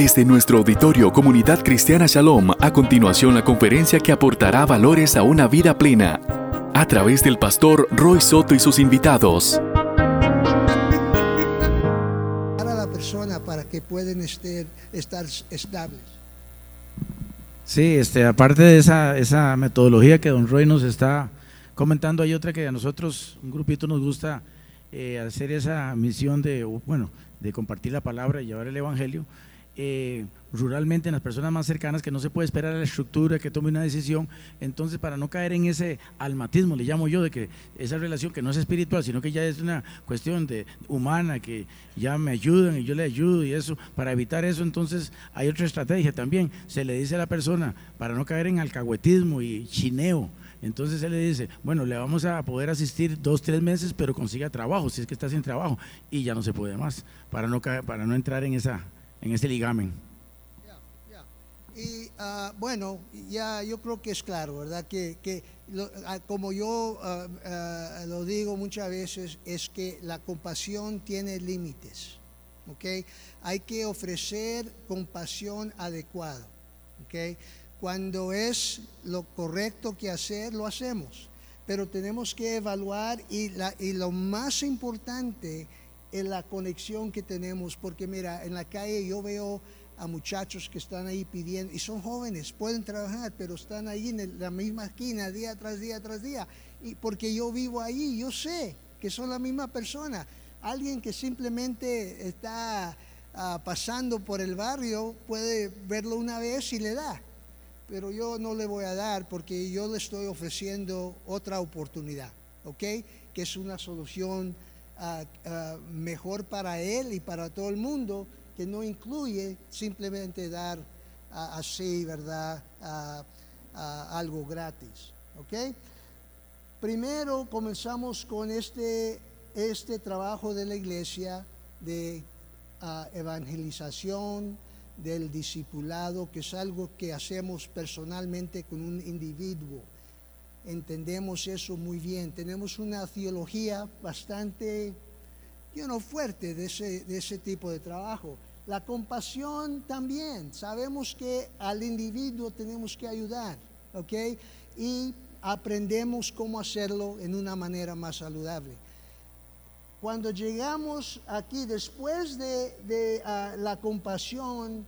Desde nuestro auditorio Comunidad Cristiana Shalom, a continuación la conferencia que aportará valores a una vida plena, a través del pastor Roy Soto y sus invitados. Para la persona para que puedan estar, estar estables. Sí, este, aparte de esa, esa metodología que don Roy nos está comentando, hay otra que a nosotros, un grupito, nos gusta eh, hacer esa misión de, bueno, de compartir la palabra y llevar el Evangelio. Eh, ruralmente en las personas más cercanas que no se puede esperar a la estructura, que tome una decisión. Entonces, para no caer en ese almatismo, le llamo yo, de que esa relación que no es espiritual, sino que ya es una cuestión de humana, que ya me ayudan y yo le ayudo y eso, para evitar eso, entonces hay otra estrategia también. Se le dice a la persona, para no caer en alcahuetismo y chineo, entonces él le dice, bueno, le vamos a poder asistir dos, tres meses, pero consiga trabajo, si es que está sin trabajo, y ya no se puede más, para no, para no entrar en esa en ese ligamen. Y ah, bueno, ya yo creo que es claro, ¿verdad? Que, que ah, como yo ah, lo digo muchas veces, es que la compasión tiene límites, ¿ok? Hay que ofrecer compasión adecuada, ¿ok? Cuando es lo correcto que hacer, lo hacemos, pero tenemos que evaluar y, la, y lo más importante en la conexión que tenemos, porque mira, en la calle yo veo a muchachos que están ahí pidiendo, y son jóvenes, pueden trabajar, pero están ahí en la misma esquina día tras día tras día, y porque yo vivo ahí, yo sé que son la misma persona. Alguien que simplemente está ah, pasando por el barrio puede verlo una vez y le da, pero yo no le voy a dar porque yo le estoy ofreciendo otra oportunidad, ¿ok? Que es una solución mejor para él y para todo el mundo, que no incluye simplemente dar así, ¿verdad? algo gratis. ¿Ok? Primero comenzamos con este, este trabajo de la iglesia de evangelización, del discipulado, que es algo que hacemos personalmente con un individuo entendemos eso muy bien. Tenemos una teología bastante you fuerte de ese, de ese tipo de trabajo. La compasión también. Sabemos que al individuo tenemos que ayudar, ¿ok? Y aprendemos cómo hacerlo en una manera más saludable. Cuando llegamos aquí, después de, de ah, la compasión,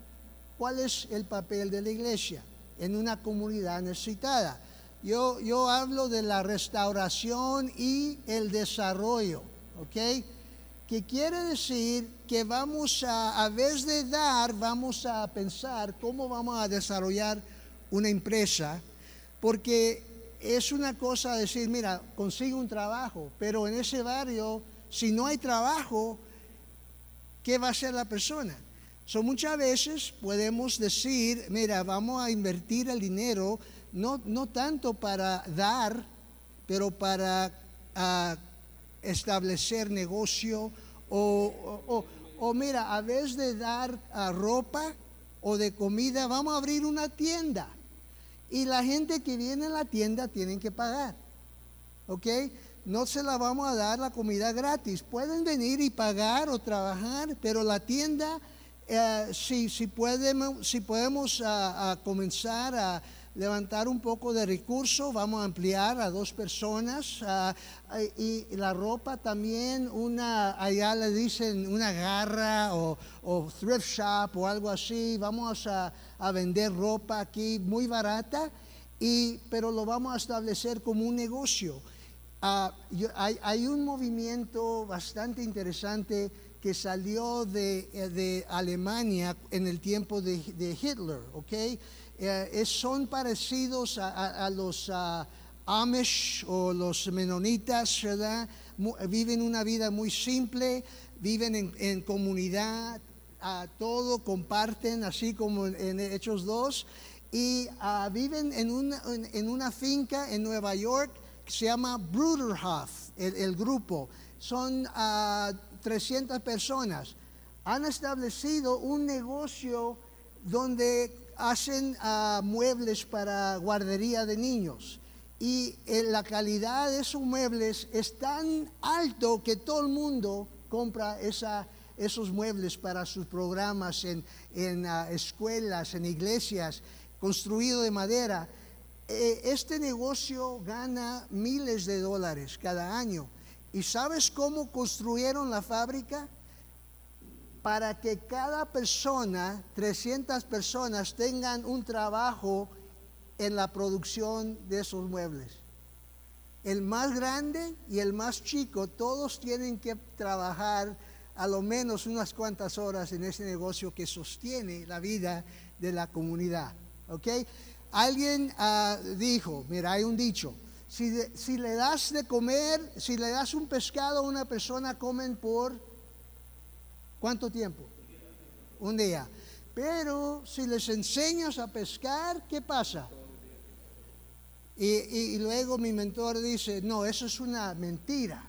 ¿cuál es el papel de la iglesia en una comunidad necesitada? Yo, yo hablo de la restauración y el desarrollo, ¿ok? Que quiere decir que vamos a, a vez de dar, vamos a pensar cómo vamos a desarrollar una empresa, porque es una cosa decir, mira, consigo un trabajo, pero en ese barrio, si no hay trabajo, ¿qué va a hacer la persona? So, muchas veces podemos decir, mira, vamos a invertir el dinero no, tanto para dar, pero para ah, establecer negocio o, o, mira, a vez de dar ah, ropa o de comida, vamos a abrir una tienda. Y la gente que viene a la tienda tienen que pagar. ¿Ok? No se la vamos a dar la comida gratis. Pueden venir y pagar o trabajar, pero la tienda, eh, si, si, podemos, si podemos ah, comenzar a levantar un poco de recursos, vamos a ampliar a dos personas ah, y la ropa también, una, allá le dicen una garra o, thrift shop o algo así, vamos a, vender ropa aquí muy barata, y, pero lo vamos a establecer como un negocio. Ah, hay, un movimiento bastante interesante que salió de, de Alemania en el tiempo de, de Hitler, ¿ok? Eh, son parecidos a, los Amish o los menonitas, ¿verdad? viven una vida muy simple, viven en, comunidad, todo comparten, así como en, Hechos 2, y ah, viven en una, en, una, finca en Nueva York que se llama Bruderhof, el, grupo. Son 300 ah, personas. Han establecido un negocio donde hacen ah, muebles para guardería de niños y eh, la calidad de esos muebles es tan alto que todo el mundo compra esa, esos muebles para sus programas en, en ah, escuelas, en iglesias, construido de madera. Eh, este negocio gana miles de dólares cada año. ¿Y sabes cómo construyeron la fábrica? Para que cada persona, 300 personas, tengan un trabajo en la producción de esos muebles. El más grande y el más chico, todos tienen que trabajar a lo menos unas cuantas horas en ese negocio que sostiene la vida de la comunidad. ¿Ok? Alguien ah, dijo, mira, hay un dicho, si, si, le das de comer, si le das un pescado a una persona, comen por cuánto tiempo? Un día. Pero si les enseñas a pescar, ¿qué pasa? Y, luego mi mentor dice, no, eso es una mentira.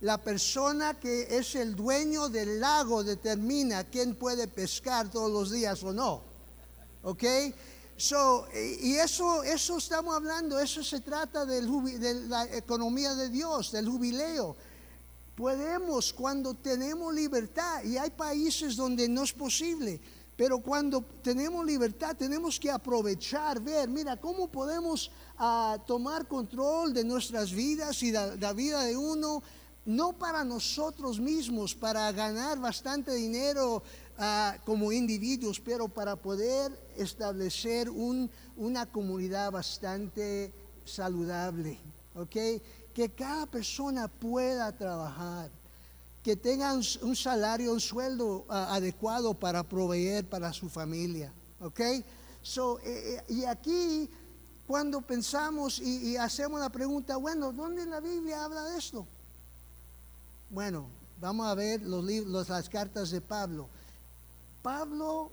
La persona que es el dueño del lago determina quién puede pescar todos los días o no. ¿Ok? So, y eso, eso estamos hablando, eso se trata del, de la economía de Dios, del jubileo. Podemos cuando tenemos libertad, y hay países donde no es posible, pero cuando tenemos libertad tenemos que aprovechar, ver, mira, cómo podemos ah, tomar control de nuestras vidas y de la vida de uno, no para nosotros mismos, para ganar bastante dinero ah, como individuos, pero para poder establecer una comunidad bastante saludable, ¿ok? Que cada persona pueda trabajar que tengan un salario, un sueldo ah, adecuado para proveer para su familia. ¿Ok? So, eh, eh, y aquí, cuando pensamos y, hacemos la pregunta, bueno, ¿dónde en la Biblia habla de esto? Bueno, vamos a ver los libros, las cartas de Pablo. Pablo,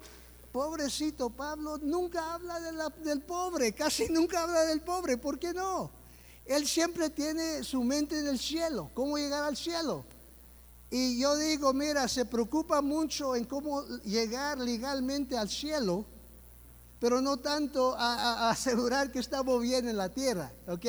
pobrecito Pablo, nunca habla del pobre, casi nunca habla del pobre. ¿Por qué no? Él siempre tiene su mente en el cielo. ¿Cómo llegar al cielo? Y yo digo, mira, se preocupa mucho en cómo llegar legalmente al cielo, pero no tanto a, asegurar que estamos bien en la tierra, ¿ok?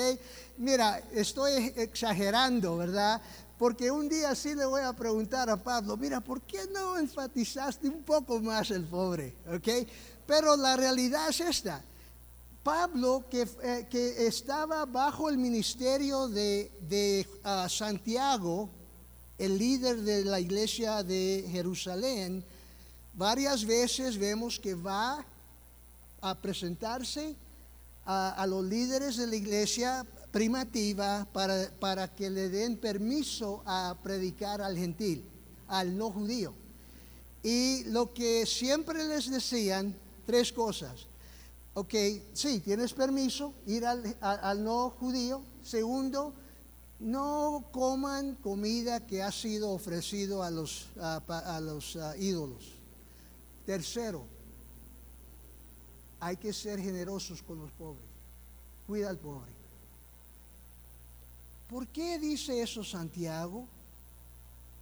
Mira, estoy exagerando, ¿verdad? Porque un día sí le voy a preguntar a Pablo, mira, ¿por qué no enfatizaste un poco más el pobre? ¿Ok? Pero la realidad es esta. Pablo, que, eh, que estaba bajo el ministerio de, de ah, Santiago, el líder de la iglesia de Jerusalén, varias veces vemos que va a presentarse a, los líderes de la iglesia primativa para, para, que le den permiso a predicar al gentil, al no judío. Y lo que siempre les decían, tres cosas. Ok, sí, tienes permiso ir al, al no judío. Segundo, no coman comida que ha sido ofrecido a los, a, los ídolos. Tercero, hay que ser generosos con los pobres. Cuida al pobre. ¿Por qué dice eso Santiago?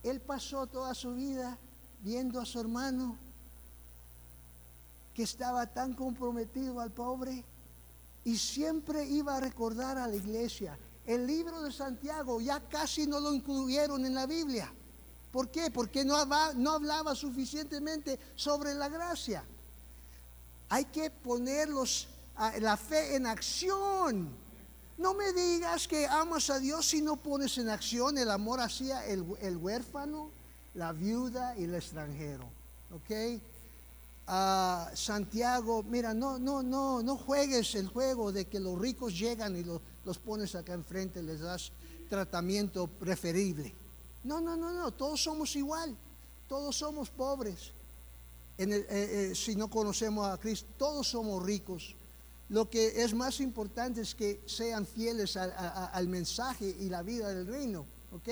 Él pasó toda su vida viendo a su hermano que estaba tan comprometido al pobre y siempre iba a recordar a la iglesia el libro de Santiago ya casi no lo incluyeron en la Biblia. ¿Por qué? Porque no hablaba, suficientemente sobre la gracia. Hay que ponerlos la fe en acción. No me digas que amas a Dios si no pones en acción el amor hacia el, el huérfano, la viuda y el extranjero. ¿Ok? A Santiago, mira, no, no, no, no juegues el juego de que los ricos llegan y los, los pones acá enfrente, les das tratamiento preferible. No, no, no, no, todos somos igual, todos somos pobres. Eh, eh, si no conocemos a Cristo, todos somos ricos. Lo que es más importante es que sean fieles al mensaje y la vida del reino. ¿ok?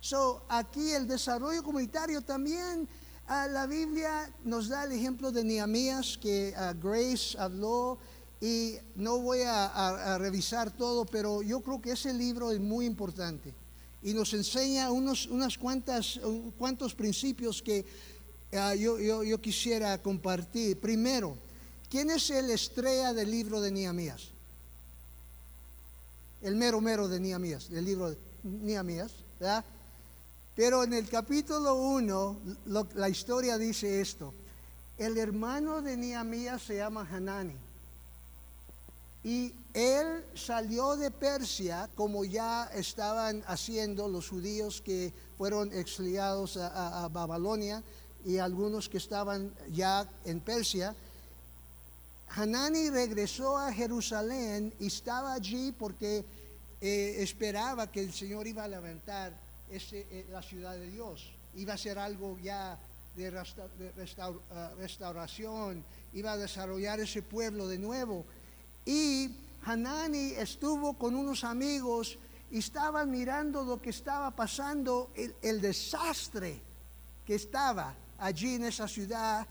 So, aquí el desarrollo comunitario también Ah, la Biblia nos da el ejemplo de Nehemías que ah, Grace habló y no voy a, revisar todo, pero yo creo que ese libro es muy importante y nos enseña unos unas cuantas, cuantos principios que ah, yo, yo, quisiera compartir. Primero, ¿quién es el estrella del libro de Nehemías? El mero mero de Nehemías, del libro de Nehemías, ¿verdad? Pero en el capítulo 1, la historia dice esto. El hermano de Nehemías se llama Hanani. Y él salió de Persia, como ya estaban haciendo los judíos que fueron exiliados a, Babilonia y algunos que estaban ya en Persia. Hanani regresó a Jerusalén y estaba allí porque eh, esperaba que el Señor iba a levantar eh, la ciudad de Dios. Iba a ser algo ya de, ah, restauración, iba a desarrollar ese pueblo de nuevo. Y Hanani estuvo con unos amigos y estaban mirando lo que estaba pasando, el, desastre que estaba allí en esa ciudad,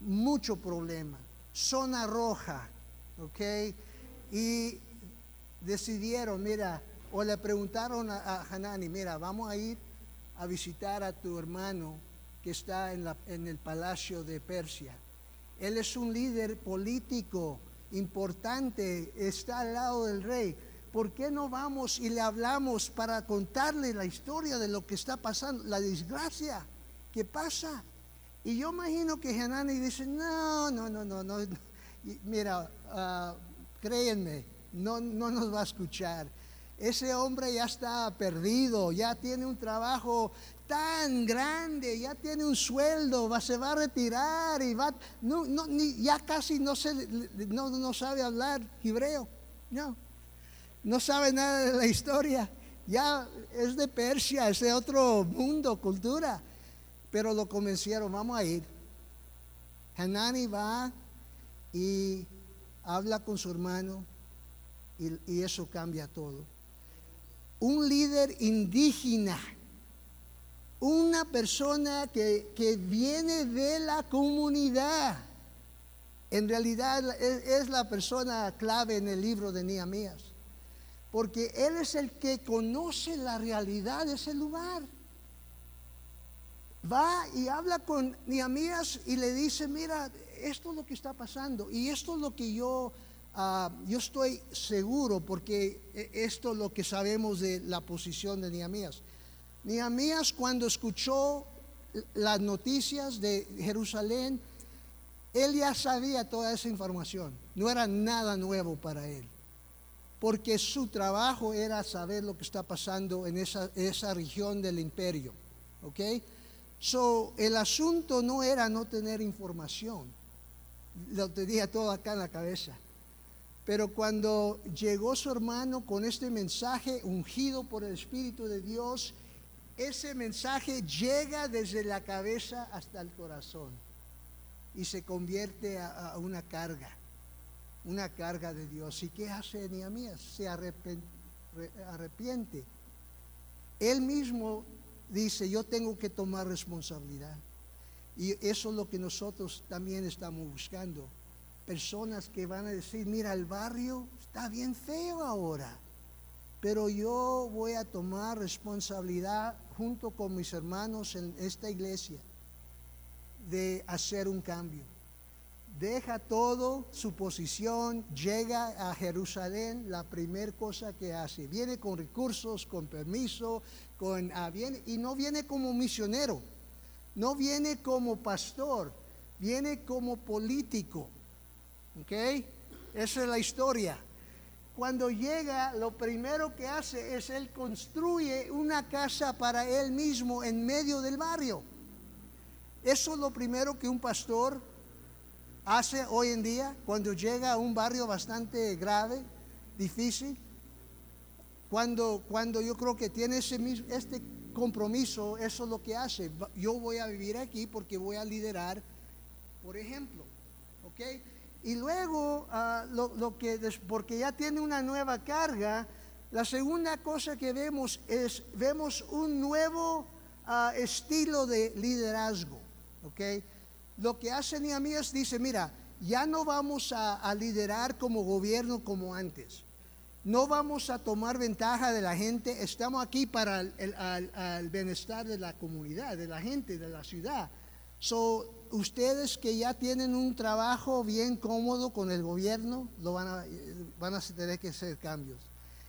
mucho problema, zona roja, ¿ok? Y decidieron, mira, o le preguntaron a, Hanani, mira, vamos a ir a visitar a tu hermano que está en, la, en el palacio de Persia. Él es un líder político importante, está al lado del rey. ¿Por qué no vamos y le hablamos para contarle la historia de lo que está pasando, la desgracia que pasa? Y yo imagino que Hanani dice, no, no, no, no, no. mira, uh, créenme, no, no nos va a escuchar. Ese hombre ya está perdido, ya tiene un trabajo tan grande, ya tiene un sueldo, va, se va a retirar y va, no, no, ni, ya casi no, se, no, sabe hablar hebreo, no, no sabe nada de la historia, ya es de Persia, es de otro mundo, cultura, pero lo convencieron, vamos a ir. Hanani va y habla con su hermano y eso cambia todo. Un líder indígena una persona que, viene de la comunidad. En realidad es, la persona clave en el libro de Nehemías, porque él es el que conoce la realidad de ese lugar. Va y habla con Nehemías y le dice, mira, esto es lo que está pasando y esto es lo que yo, ah, yo estoy seguro, porque e, esto es lo que sabemos de la posición de Nehemías. Nehemías cuando escuchó las noticias de Jerusalén, él ya sabía toda esa información. No era nada nuevo para él. Porque su trabajo era saber lo que está pasando en esa, esa región del imperio. ¿Ok? So, el asunto no era no tener información. Lo tenía todo acá en la cabeza. Pero cuando llegó su hermano con este mensaje ungido por el Espíritu de Dios, ese mensaje llega desde la cabeza hasta el corazón y se convierte a, una carga, una carga de Dios. ¿Y qué hace Nehemías? Se arrepiente. Él mismo dice, yo tengo que tomar responsabilidad. Y eso es lo que nosotros también estamos buscando. Personas que van a decir, mira, el barrio está bien feo ahora pero yo voy a tomar responsabilidad junto con mis hermanos en esta iglesia de hacer un cambio. Deja todo su posición, llega a Jerusalén, la primera cosa que hace, viene con recursos, con permiso, con ah, y no viene como misionero, no viene como pastor, viene como político. ¿Ok? Esa es la historia cuando llega, lo primero que hace es él construye una casa para él mismo en medio del barrio. Eso es lo primero que un pastor hace hoy en día cuando llega a un barrio bastante grave, difícil. Cuando, cuando yo creo que tiene ese, este compromiso, eso es lo que hace. Yo voy a vivir aquí porque voy a liderar, por ejemplo. ¿Ok? Y luego, ah, lo, que, porque ya tiene una nueva carga, la segunda cosa que vemos es, vemos un nuevo ah, estilo de liderazgo. ¿okay? Lo que hace Nehemías dice, mira, ya no vamos a, liderar como gobierno como antes. No vamos a tomar ventaja de la gente, estamos aquí para el, bienestar de la comunidad, de la gente, de la ciudad. So, ustedes que ya tienen un trabajo bien cómodo con el gobierno, lo van a, van a tener que hacer cambios.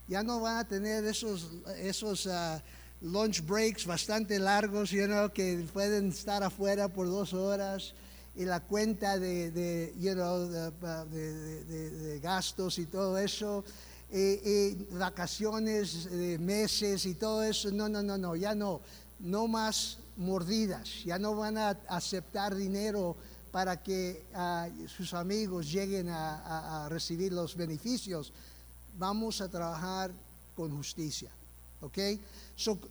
Ya no van a tener esos, esos, ah, lunch breaks bastante largos, you know, que pueden estar afuera por dos horas y la cuenta de, de, you know, de, de- gastos y todo eso, y, y vacaciones de meses y todo eso. No, no, no, no, ya no, no más mordidas, ya no van a aceptar dinero para que ah, sus amigos lleguen a, recibir los beneficios. Vamos a trabajar con justicia. ¿ok?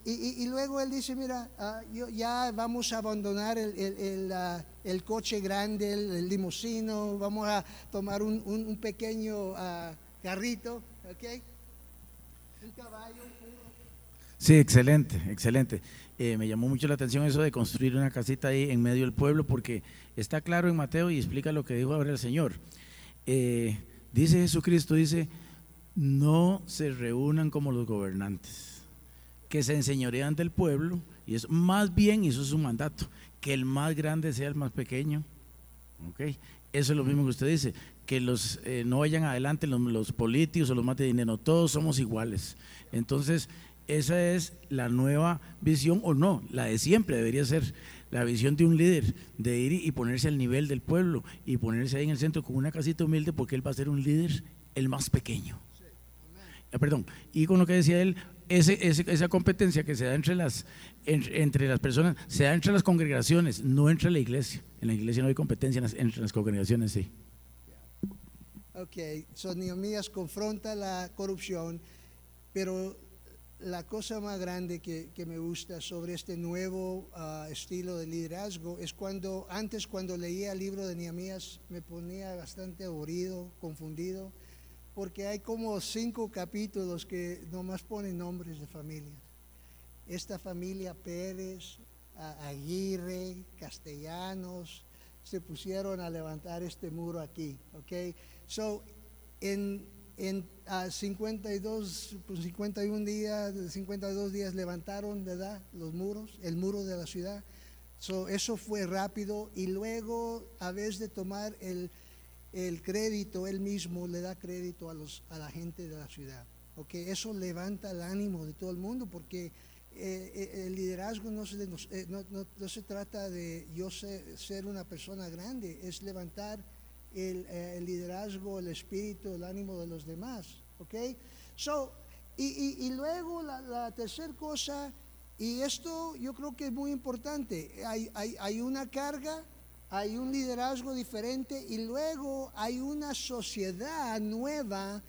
Y, luego él dice, mira, ah, ya vamos a abandonar el, el- ah, coche grande, el, limusino, vamos a tomar un, un- pequeño carrito, ¿ok? Sí, excelente, excelente. Eh, me llamó mucho la atención eso de construir una casita ahí en medio del pueblo porque está claro en Mateo y explica lo que dijo ahora el Señor. Eh, dice Jesucristo, dice, no se reúnan como los gobernantes, que se enseñorean del pueblo y es más bien, eso es un mandato, que el más grande sea el más pequeño. ¿ok? Eso es lo mismo que usted dice, que los eh, no vayan adelante los, los políticos o los más de dinero, todos somos iguales. Entonces, esa es la nueva visión, o no, la de siempre debería ser la visión de un líder, de ir y ponerse al nivel del pueblo y ponerse ahí en el centro con una casita humilde porque él va a ser un líder el más pequeño. Ah, perdón, y con lo que decía él, ese, esa competencia que se da entre las, en- entre las personas, se da entre las congregaciones, no entre la iglesia. En la iglesia no hay competencia, entre las congregaciones sí. Ok, so Nehemías confronta la corrupción, pero la cosa más grande que, que me gusta sobre este nuevo ah, estilo de liderazgo es cuando, antes cuando leía el libro de Nehemías me ponía bastante aburrido, confundido, porque hay como cinco capítulos que nomás ponen nombres de familias. Esta familia Pérez, Aguirre, Castellanos, se pusieron a levantar este muro aquí, ¿ok? So, en, en ah, 52, pues, 51 días, 52 días levantaron, ¿verdad? Los muros, el muro de la ciudad. So, eso fue rápido y luego, a vez de tomar el, el crédito, él mismo le da crédito a, los, a la gente de la ciudad. ¿ok? Eso levanta el ánimo de todo el mundo porque eh, eh, el liderazgo no se, eh, no, no- no se trata de yo se- ser una persona grande, es levantar el, eh, el liderazgo, el espíritu, el ánimo de los demás. ¿ok? So, y, y- luego la, la tercera cosa, y esto yo creo que es muy importante, hay, hay, hay una carga, hay un liderazgo diferente y luego hay una sociedad nueva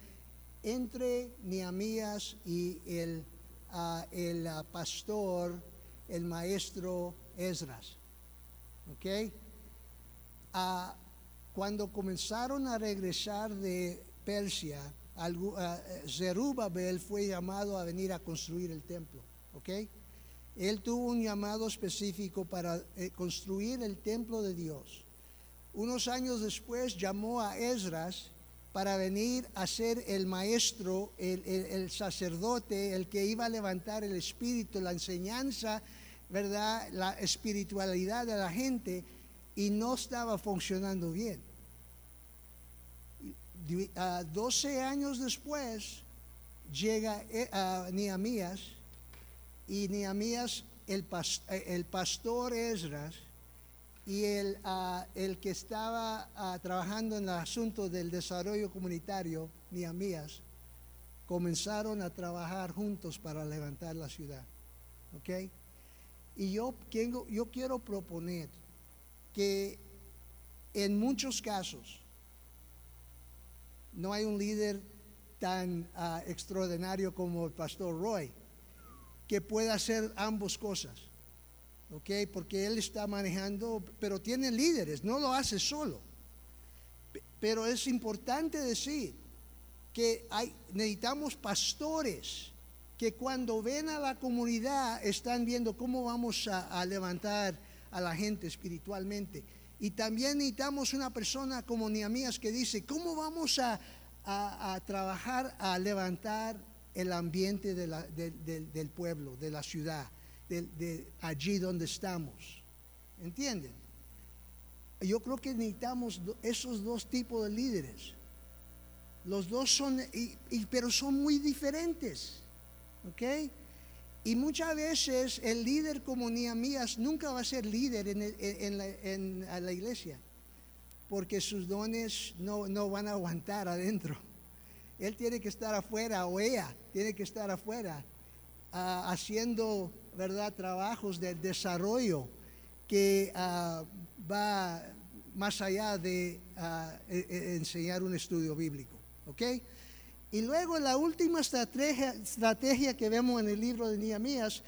entre Nehemías y el, ah, el ah, pastor, el maestro Esdras. ¿Ok? Ah, cuando comenzaron a regresar de Persia, eh, Zerubabel fue llamado a venir a construir el templo. ¿Ok? Él tuvo un llamado específico para eh, construir el templo de Dios. Unos años después llamó a Esdras para venir a ser el maestro, el, el- el sacerdote, el que iba a levantar el espíritu, la enseñanza, ¿verdad? La espiritualidad de la gente y no estaba funcionando bien. Di- ah, 12 años después llega eh, ah, Nehemías y Nehemías, el, eh, el pastor Esdras, y el, el que estaba trabajando en el asunto del desarrollo comunitario, Nehemías, comenzaron a trabajar juntos para levantar la ciudad. Y yo quiero proponer que en muchos casos no hay un líder tan ah, extraordinario como el pastor Roy que pueda hacer ambas cosas. ¿ok? Porque él está manejando, pero tiene líderes, no lo hace solo. Pe- Pero es importante decir que hay, necesitamos pastores que cuando ven a la comunidad están viendo cómo vamos a levantar a la gente espiritualmente. Y también necesitamos una persona como Nehemías que dice, ¿cómo vamos a, a- trabajar a levantar el ambiente de la- del- pueblo, de la ciudad, de allí donde estamos? ¿Entienden? Yo creo que necesitamos esos dos tipos de líderes. Los dos son, y- pero son muy diferentes. ¿Ok? Y muchas veces el líder como Nehemías nunca va a ser líder en, la, iglesia, porque sus dones no, no van a aguantar adentro. Él tiene que estar afuera o ella tiene que estar afuera ah, haciendo, ¿verdad?, trabajos de desarrollo que uh, va más allá de uh, enseñar un estudio bíblico. ¿Ok? Y luego la última estrategia, que vemos en el libro de Nehemías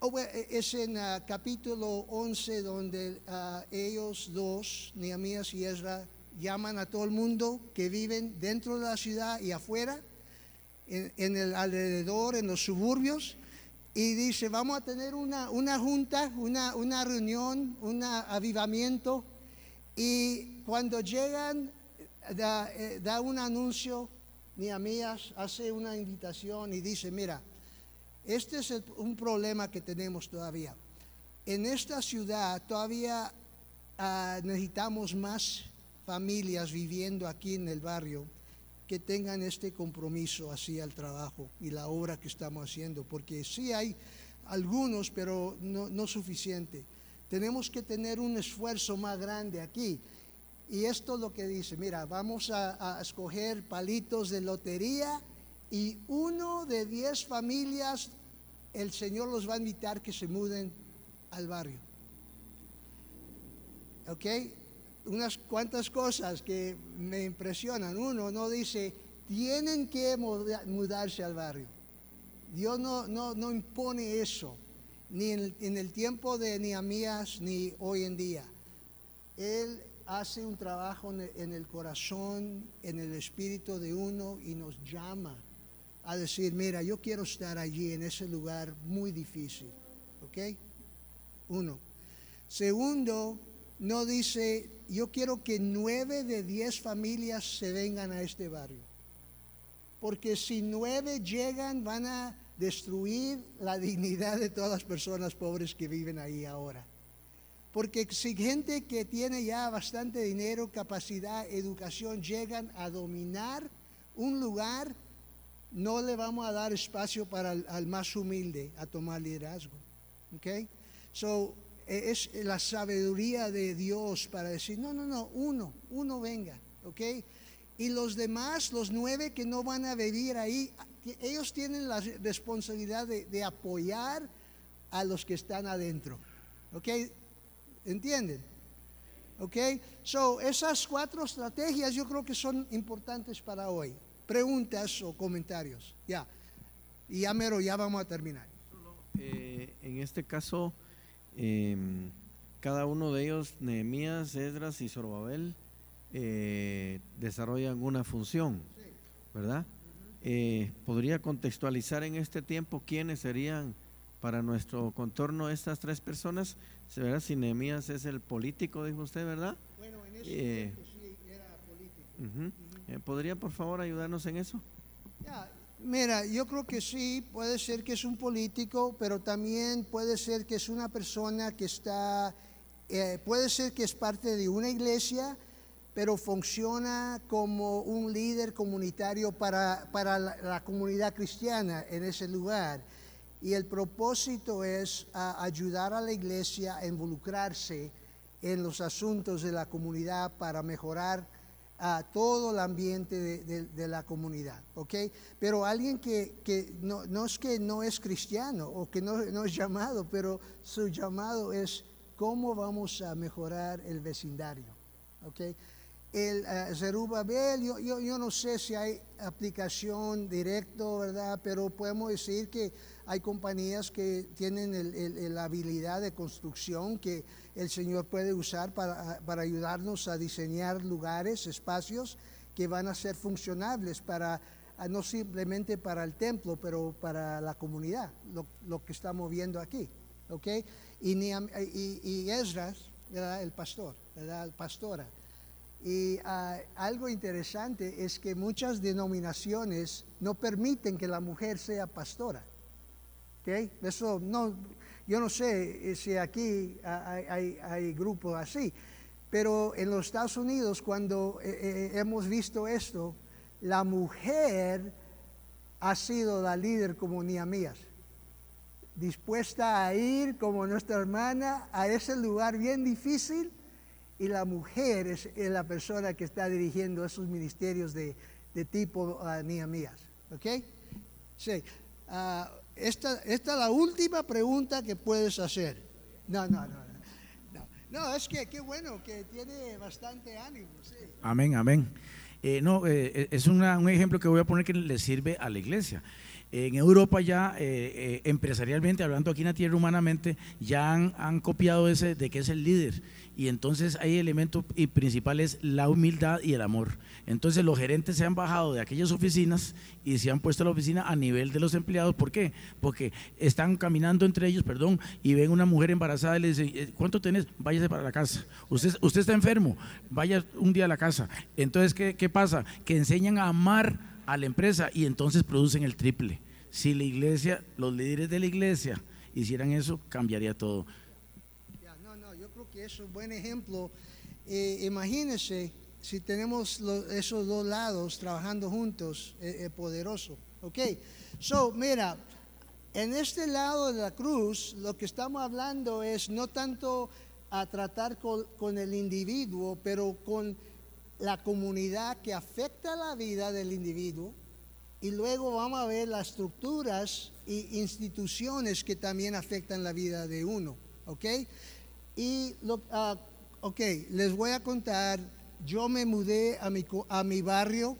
oh, es en uh, capítulo 11 donde ellos dos, Nehemías y Ezra, llaman a todo el mundo que viven dentro de la ciudad y afuera, en, el alrededor, en los suburbios, y dice, vamos a tener una, una junta, una, una reunión, un avivamiento. Y cuando llegan, da, eh, da un anuncio, Nehemías hace una invitación y dice, mira, este es un problema que tenemos todavía. En esta ciudad todavía ah, necesitamos más familias viviendo aquí en el barrio que tengan este compromiso hacia el trabajo y la obra que estamos haciendo, porque sí hay algunos, pero no, suficiente. Tenemos que tener un esfuerzo más grande aquí. Y esto es lo que dice, mira, vamos a, escoger palitos de lotería y uno de diez familias, el Señor los va a invitar que se muden al barrio. ¿Ok? unas cuantas cosas que me impresionan. Uno no dice, tienen que mudarse al barrio. Dios no, no, no impone eso, ni en, el tiempo de Nehemías, ni hoy en día. Él hace un trabajo en el corazón, en el espíritu de uno y nos llama a decir, mira, yo quiero estar allí en ese lugar muy difícil. ¿Ok? Uno. Segundo, no dice, yo quiero que nueve de diez familias se vengan a este barrio. Porque si nueve llegan, van a destruir la dignidad de todas las personas pobres que viven ahí ahora. Porque si gente que tiene ya bastante dinero, capacidad, educación, llegan a dominar un lugar, no le vamos a dar espacio para el, al más humilde a tomar liderazgo. ¿Ok? So, e, es la sabiduría de Dios para decir, no, no, no, uno, uno venga, ¿ok? Y los demás, los nueve que no van a vivir ahí, ellos tienen la responsabilidad de, apoyar a los que están adentro, ¿ok? ¿Entienden? ¿Ok? So, esas cuatro estrategias yo creo que son importantes para hoy. Preguntas o comentarios. Ya. Y ya mero, ya vamos a terminar. Eh, en este caso, Em, cada uno de ellos, Nehemías, Esdras y Zorobabel, eh, desarrollan una función, ¿verdad? Eh, ¿Podría contextualizar en este tiempo quiénes serían para nuestro contorno estas tres personas? ¿Se verá si Nehemías es el político, dijo usted, verdad? Bueno, en ese eh, tiempo sí era político. ¿Podría por favor ayudarnos en eso? Ya, Mira, yo creo que sí, puede ser que es un político, pero también puede ser que es una persona que está, eh, puede ser que es parte de una iglesia, pero funciona como un líder comunitario para, la, comunidad cristiana en ese lugar. Y el propósito es ayudar a la iglesia a involucrarse en los asuntos de la comunidad para mejorar a todo el ambiente de, la comunidad, ¿ok? Pero alguien que, no, no, es que no es cristiano o que no, no, es llamado, pero su llamado es cómo vamos a mejorar el vecindario, ¿ok? El uh, Zerubabel, yo, yo, yo, no sé si hay aplicación directo, ¿verdad? Pero podemos decir que hay compañías que tienen la habilidad de construcción que el Señor puede usar para, ayudarnos a diseñar lugares, espacios que van a ser funcionables para no simplemente para el templo, pero para la comunidad, lo, que estamos viendo aquí. ¿ok? Y, Esdras, el pastor, ¿verdad? pastora y ah, algo interesante es que muchas denominaciones no permiten que la mujer sea pastora. ¿Okay? Eso no, yo no sé si aquí hay, grupos así, pero en los Estados Unidos cuando eh, eh, hemos visto esto, la mujer ha sido la líder como Niamías. dispuesta a ir como nuestra hermana a ese lugar bien difícil y la mujer es, la persona que está dirigiendo esos ministerios de, tipo uh, Nehemías. ¿Ok? Sí. Ah, esta, esta es la última pregunta que puedes hacer. No, no, no. No, no es que qué bueno, que tiene bastante ánimo. Amén, amén. Eh, no, eh, es un ejemplo que voy a poner que le sirve a la iglesia. En Europa ya, eh, empresarialmente, hablando aquí en la tierra humanamente, ya han, copiado ese de que es el líder y entonces hay elemento y principal es la humildad y el amor. Entonces los gerentes se han bajado de aquellas oficinas y se han puesto la oficina a nivel de los empleados. ¿Por qué? Porque están caminando entre ellos, perdón, y ven una mujer embarazada y le dicen, eh, ¿cuánto tenés? Váyase para la casa. Usted, usted está enfermo, vaya un día a la casa. Entonces, ¿qué, ¿qué pasa? Que enseñan a amar a la empresa y entonces producen el triple. Si la iglesia, los líderes de la iglesia hicieran eso, cambiaría todo es un buen ejemplo. Eh, imagínense si tenemos esos dos lados trabajando juntos, eh, eh, poderoso. Ok, so mira, en este lado de la cruz, lo que estamos hablando es no tanto a tratar con, con el individuo, pero con la comunidad que afecta la vida del individuo. Y luego vamos a ver las estructuras e instituciones que también afectan la vida de uno. ¿Ok? Y, lo, uh, ok, les voy a contar, yo me mudé a mi, a mi barrio,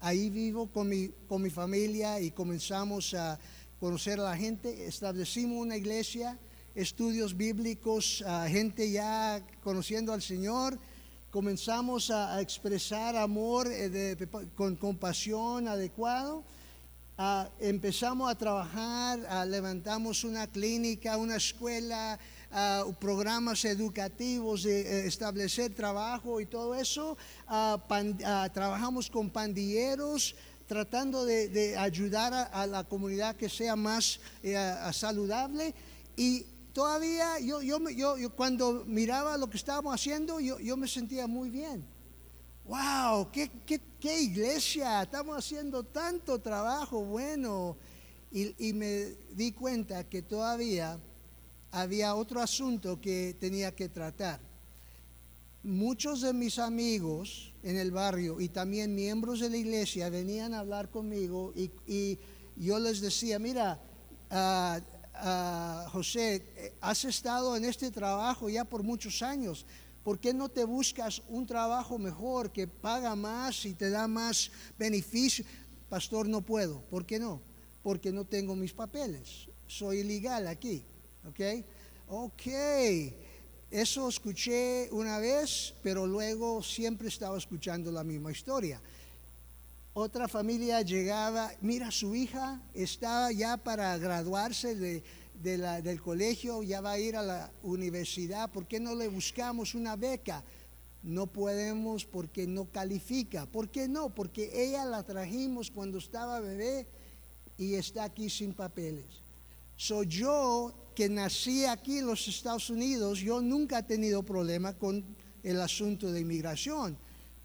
ahí vivo con mi, con mi familia y comenzamos a conocer a la gente, establecimos una iglesia, estudios bíblicos, gente ya conociendo al Señor, comenzamos a, expresar amor eh, con compasión adecuado. empezamos a trabajar, levantamos una clínica, una escuela, programas educativos de eh, establecer trabajo y todo eso. trabajamos con pandilleros tratando de, ayudar a, la comunidad que sea más eh, saludable. Y todavía yo, yo, yo, cuando miraba lo que estábamos haciendo, yo, yo me sentía muy bien. ¡Wow! ¿qué, qué, iglesia! Estamos haciendo tanto trabajo bueno. Y, y me di cuenta que todavía había otro asunto que tenía que tratar. Muchos de mis amigos en el barrio y también miembros de la iglesia venían a hablar conmigo y, yo les decía, mira, ah, ah, José, has estado en este trabajo ya por muchos años. ¿Por qué no te buscas un trabajo mejor que paga más y te da más beneficio? Pastor, no puedo. ¿Por qué no? Porque no tengo mis papeles. Soy ilegal aquí. ¿Ok? Ok. Eso escuché una vez, pero luego siempre estaba escuchando la misma historia. Otra familia llegaba, mira, su hija está ya para graduarse de, del colegio, ya va a ir a la universidad, ¿por qué no le buscamos una beca? No podemos porque no califica. ¿Por qué no? Porque ella la trajimos cuando estaba bebé y está aquí sin papeles. Soy yo que nací aquí en los Estados Unidos, yo nunca he tenido problema con el asunto de inmigración,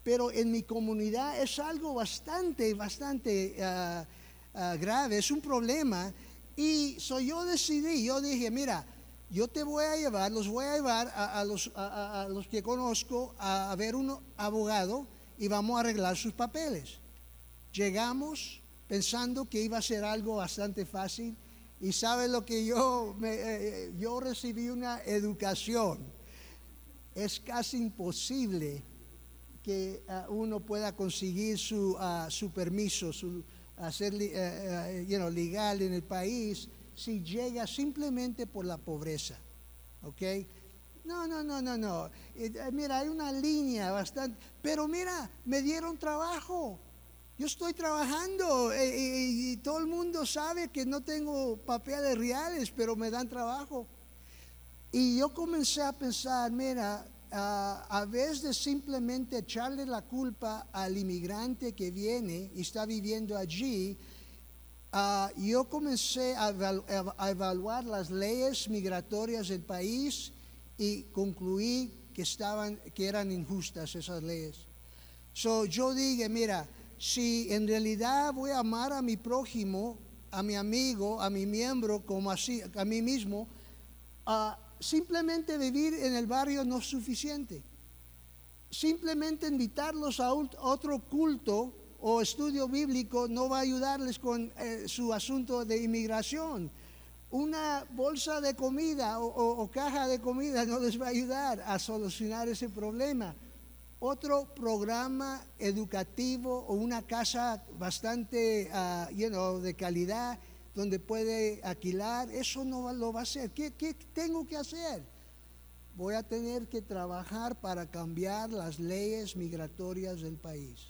pero en mi comunidad es algo bastante, bastante ah, ah, grave, es un problema. Y so yo decidí, yo dije, mira, yo te voy a llevar, los voy a llevar a, los, a, los, que conozco a, ver un abogado y vamos a arreglar sus papeles. Llegamos pensando que iba a ser algo bastante fácil y sabe lo que yo, me, eh, eh, yo recibí una educación. Es casi imposible que ah, uno pueda conseguir su, ah, su permiso, su, hacer uh, legal en el país si llega simplemente por la pobreza. ¿Ok? No, no, no, no, no. mira, hay una línea bastante... Pero mira, me dieron trabajo. Yo estoy trabajando eh, eh, y, todo el mundo sabe que no tengo papeles reales, pero me dan trabajo. Y yo comencé a pensar, mira, a vez de simplemente echarle la culpa al inmigrante que viene y está viviendo allí, yo comencé a, evaluar las leyes migratorias del país y concluí que, estaban, que eran injustas esas leyes. So, yo dije, mira, si en realidad voy a amar a mi prójimo a mi amigo, a mi miembro, como así, a mí mismo, a simplemente vivir en el barrio no es suficiente. Simplemente invitarlos a otro culto o estudio bíblico no va a ayudarles con eh, su asunto de inmigración. Una bolsa de comida o, caja de comida no les va a ayudar a solucionar ese problema. Otro programa educativo o una casa bastante uh, de calidad donde puede alquilar, eso no lo va a hacer. ¿Qué, ¿Qué, tengo que hacer? Voy a tener que trabajar para cambiar las leyes migratorias del país.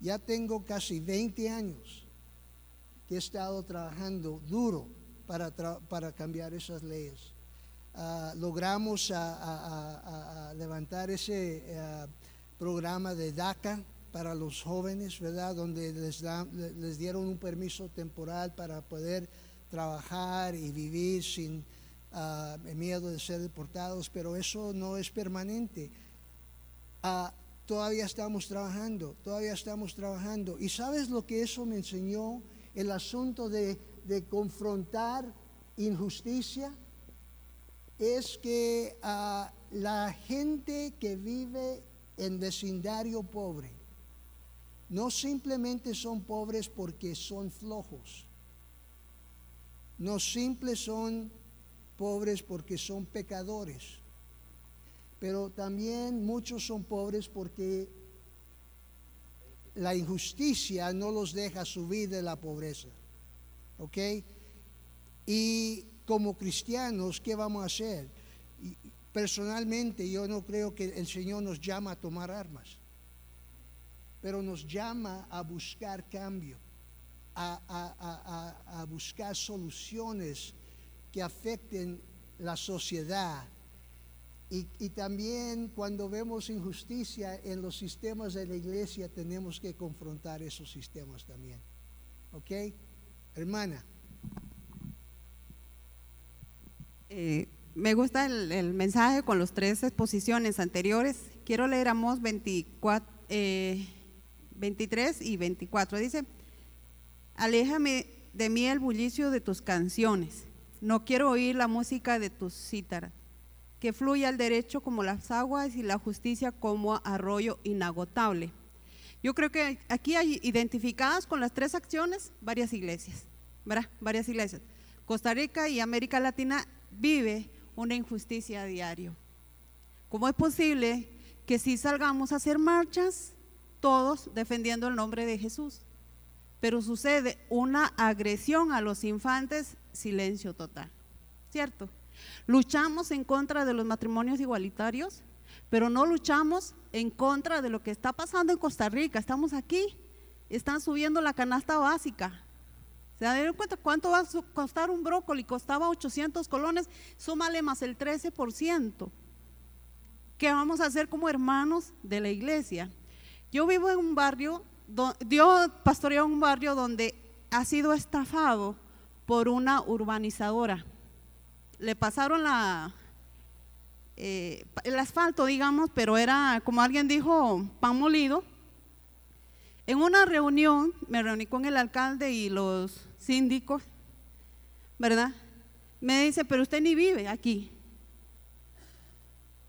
Ya tengo casi 20 años que he estado trabajando duro para, para cambiar esas leyes. Ah, logramos levantar ese ah, programa de DACA para los jóvenes, ¿verdad? Donde les, dieron un permiso temporal para poder trabajar y vivir sin ah, miedo de ser deportados, pero eso no es permanente todavía estamos trabajando, todavía estamos trabajando. ¿Y sabes lo que eso me enseñó? El asunto de, confrontar injusticia. Es que a la gente que vive en vecindario pobre no simplemente son pobres porque son flojos, no simples son pobres porque son pecadores pero también muchos son pobres porque la injusticia no los deja subir de la pobreza. ¿Ok? Y como cristianos, ¿qué vamos a hacer? Personalmente yo no creo que el Señor nos llama a tomar armas, pero nos llama a buscar cambio, a, a buscar soluciones que afecten la sociedad y, también cuando vemos injusticia en los sistemas de la iglesia tenemos que confrontar esos sistemas también. ¿Ok? Hermana. Eh, me gusta el, mensaje con las tres exposiciones anteriores. Quiero leer Amos 24, 23 y 24. Dice, aléjame de mí el bullicio de tus canciones. No quiero oír la música de tus cítaras que fluya el derecho como las aguas y la justicia como arroyo inagotable. Yo creo que aquí hay identificadas con las tres acciones varias iglesias, ¿verdad? Varias iglesias. Costa Rica y América Latina vive una injusticia a diario. ¿Cómo es posible que si salgamos a hacer marchas, todos defendiendo el nombre de Jesús? Pero sucede una agresión a los infantes, silencio total, ¿cierto? Luchamos en contra de los matrimonios igualitarios, pero no luchamos en contra de lo que está pasando en Costa Rica. Estamos aquí, están subiendo la canasta básica. ¿Se dan cuenta cuánto va a costar un brócoli? Costaba 800 colones, súmale más el 13%. ¿Qué vamos a hacer como hermanos de la iglesia? Yo vivo en un barrio, yo pastoreo en un barrio donde ha sido estafado por una urbanizadora le pasaron la, eh, el asfalto, digamos, pero era, como alguien dijo, pan molido. En una reunión, me reuní con el alcalde y los síndicos, ¿verdad? Me dice, pero usted ni vive aquí.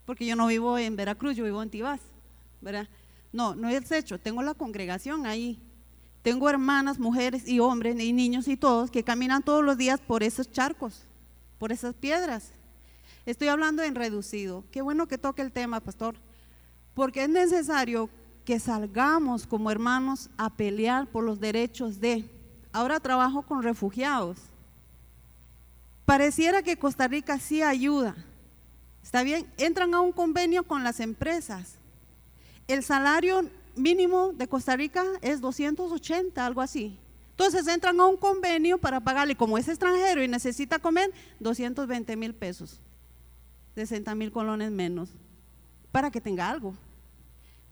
Porque yo no vivo en Veracruz, yo vivo en Tibás, ¿verdad? No, no es hecho, tengo la congregación ahí. Tengo hermanas, mujeres y hombres y niños y todos que caminan todos los días por esos charcos por esas piedras. Estoy hablando en reducido. Qué bueno que toque el tema, pastor, porque es necesario que salgamos como hermanos a pelear por los derechos de. Ahora trabajo con refugiados. Pareciera que Costa Rica sí ayuda. Está bien, entran a un convenio con las empresas. El salario mínimo de Costa Rica es 280, algo así. Entonces entran a un convenio para pagarle, como es extranjero y necesita comer, 220 mil pesos, 60 mil colones menos, para que tenga algo.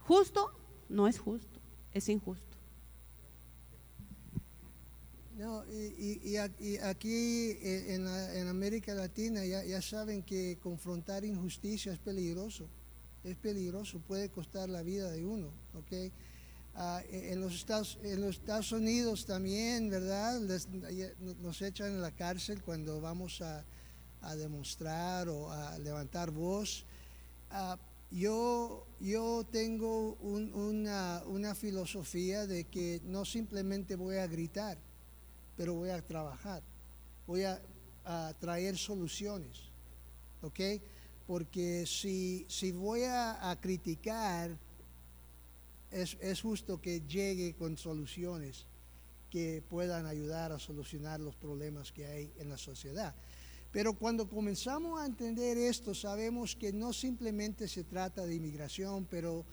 Justo no es justo, es injusto. No, y, aquí eh, en, América Latina ya, ya, saben que confrontar injusticia es peligroso, es peligroso, puede costar la vida de uno, ¿ok? Ah, en, los Estados, en los Estados Unidos también, ¿verdad? Les- nos echan en la cárcel cuando vamos a, a demostrar o a levantar voz. Ah, yo, yo tengo un- una, una filosofía de que no simplemente voy a gritar, pero voy a trabajar, voy a, a traer soluciones, ¿ok? Porque si, si voy a, criticar, es, es justo que llegue con soluciones que puedan ayudar a solucionar los problemas que hay en la sociedad. Pero cuando comenzamos a entender esto, sabemos que no simplemente se trata de inmigración, pero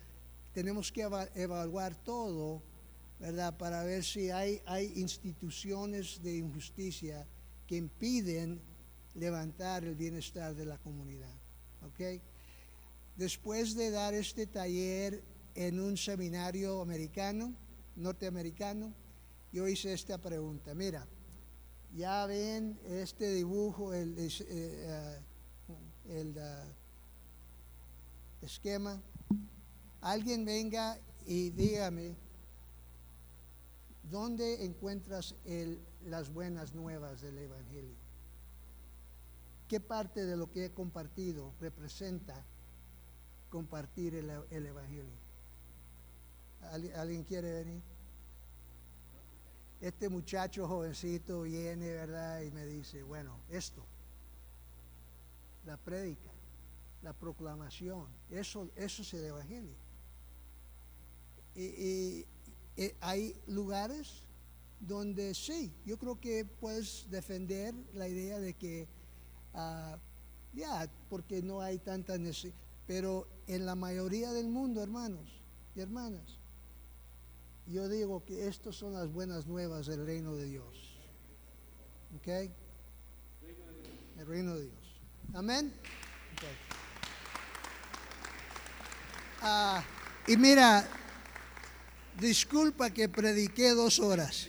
tenemos que eva- evaluar todo, ¿verdad? Para ver si hay, hay instituciones de injusticia que impiden levantar el bienestar de la comunidad, ¿ok? Después de dar este taller en un seminario americano, norteamericano, yo hice esta pregunta. Mira, ya ven este dibujo, el, eh, el, ah, esquema. Alguien venga y dígame, ¿dónde encuentras las buenas nuevas del Evangelio? ¿Qué parte de lo que he compartido representa compartir el, el Evangelio? ¿Alguien, alguien quiere venir? Este muchacho jovencito viene, ¿verdad? Y me dice, bueno, esto, la prédica, la proclamación, eso, eso es el Evangelio. Y- y hay lugares donde sí, yo creo que puedes defender la idea de que, ah, ya, porque no hay tanta necesidad, pero en la mayoría del mundo, hermanos y hermanas, yo digo que estas son las buenas nuevas del reino de Dios. ¿Ok? El reino de Dios. Amén. Ah, y mira, disculpa que prediqué dos horas.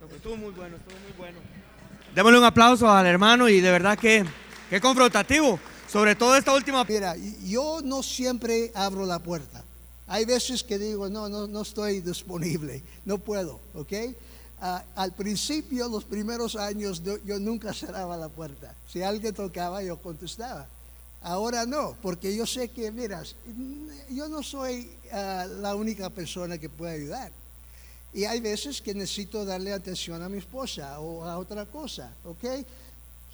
Pero Estuvo muy bueno, estuvo muy bueno. Démosle un aplauso al hermano y de verdad que, confrontativo. Sobre todo esta última Mira, yo no siempre abro la puerta. Hay veces que digo, no, no, no estoy disponible, no puedo, ¿ok? Ah, al principio, los primeros años, yo, yo nunca cerraba la puerta. Si alguien tocaba, yo contestaba. Ahora no, porque yo sé que, miras, yo no soy ah, la única persona que puede ayudar. Y hay veces que necesito darle atención a mi esposa o a otra cosa, ¿ok?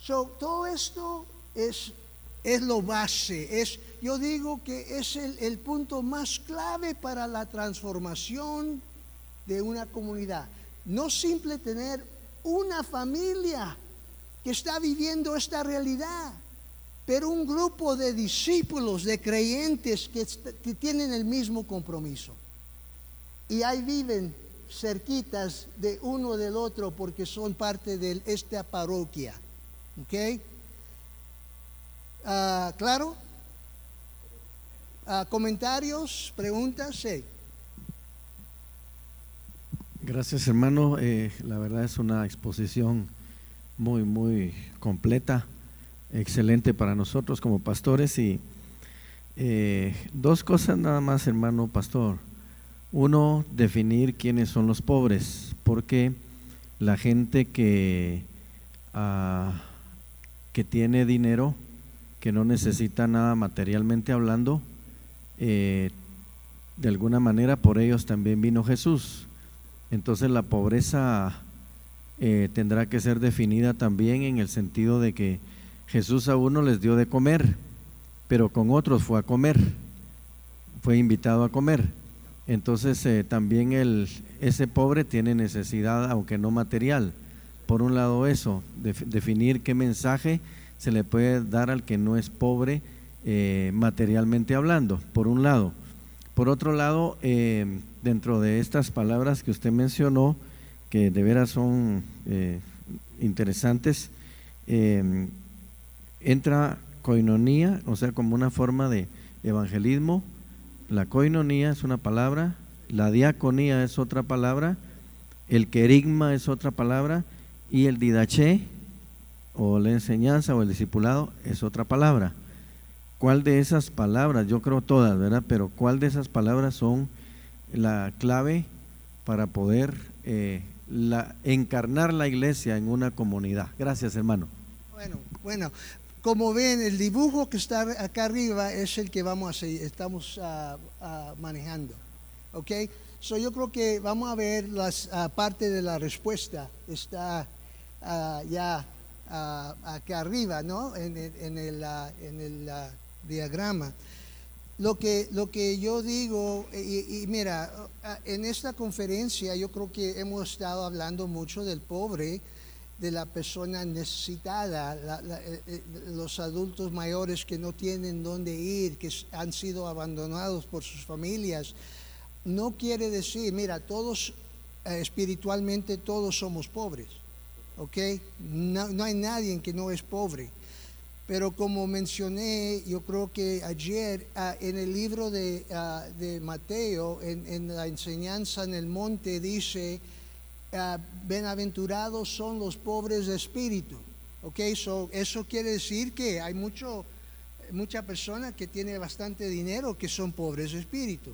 So, todo esto es, es lo base, es, yo digo que es el, el punto más clave para la transformación de una comunidad. No simple tener una familia que está viviendo esta realidad, pero un grupo de discípulos, de creyentes que, que tienen el mismo compromiso. Y ahí viven cerquitas de uno del otro porque son parte de esta parroquia. ¿Ok? Ah, ¿Claro? Ah, ¿Comentarios? ¿Preguntas? Sí. Gracias hermano, Eh, la verdad es una exposición muy, muy completa, excelente para nosotros como pastores y eh, dos cosas nada más hermano pastor. Uno, definir quiénes son los pobres, porque la gente que, ah, que tiene dinero, que no necesita nada materialmente hablando, eh, de alguna manera por ellos también vino Jesús. Entonces la pobreza eh, tendrá que ser definida también en el sentido de que Jesús a uno les dio de comer, pero con otros fue a comer, fue invitado a comer. Entonces eh, también el, ese pobre tiene necesidad, aunque no material. Por un lado eso, def- definir qué mensaje se le puede dar al que no es pobre eh, materialmente hablando, por un lado. Por otro lado, eh, dentro de estas palabras que usted mencionó, que de veras son interesantes, eh, entra coinonía, o sea, como una forma de evangelismo. La coinonía es una palabra, la diaconía es otra palabra, el querigma es otra palabra y el didaché o la enseñanza o el discipulado es otra palabra. ¿Cuál de esas palabras? Yo creo todas, ¿verdad? Pero ¿cuál de esas palabras son la clave para poder eh, encarnar la iglesia en una comunidad. Gracias, hermano. Bueno, bueno, como ven, el dibujo que está acá arriba es el que vamos a estamos ah, ah, manejando. ¿Ok? So yo creo que vamos a ver las ah, parte de la respuesta. Está ya acá arriba, ¿no? En el, en el diagrama. Lo que, lo que yo digo, y, mira, en esta conferencia yo creo que hemos estado hablando mucho del pobre, de la persona necesitada, eh, eh, los adultos mayores que no tienen dónde ir, que han sido abandonados por sus familias. No quiere decir, mira, todos eh, espiritualmente todos somos pobres, ¿ok? No, hay nadie que no es pobre. Pero como mencioné, yo creo que ayer ah, en el libro de, ah, Mateo, en, la enseñanza en el monte, dice, uh, bienaventurados son los pobres de espíritu. Okay, so, eso quiere decir que hay mucho, mucha persona que tiene bastante dinero que son pobres de espíritu.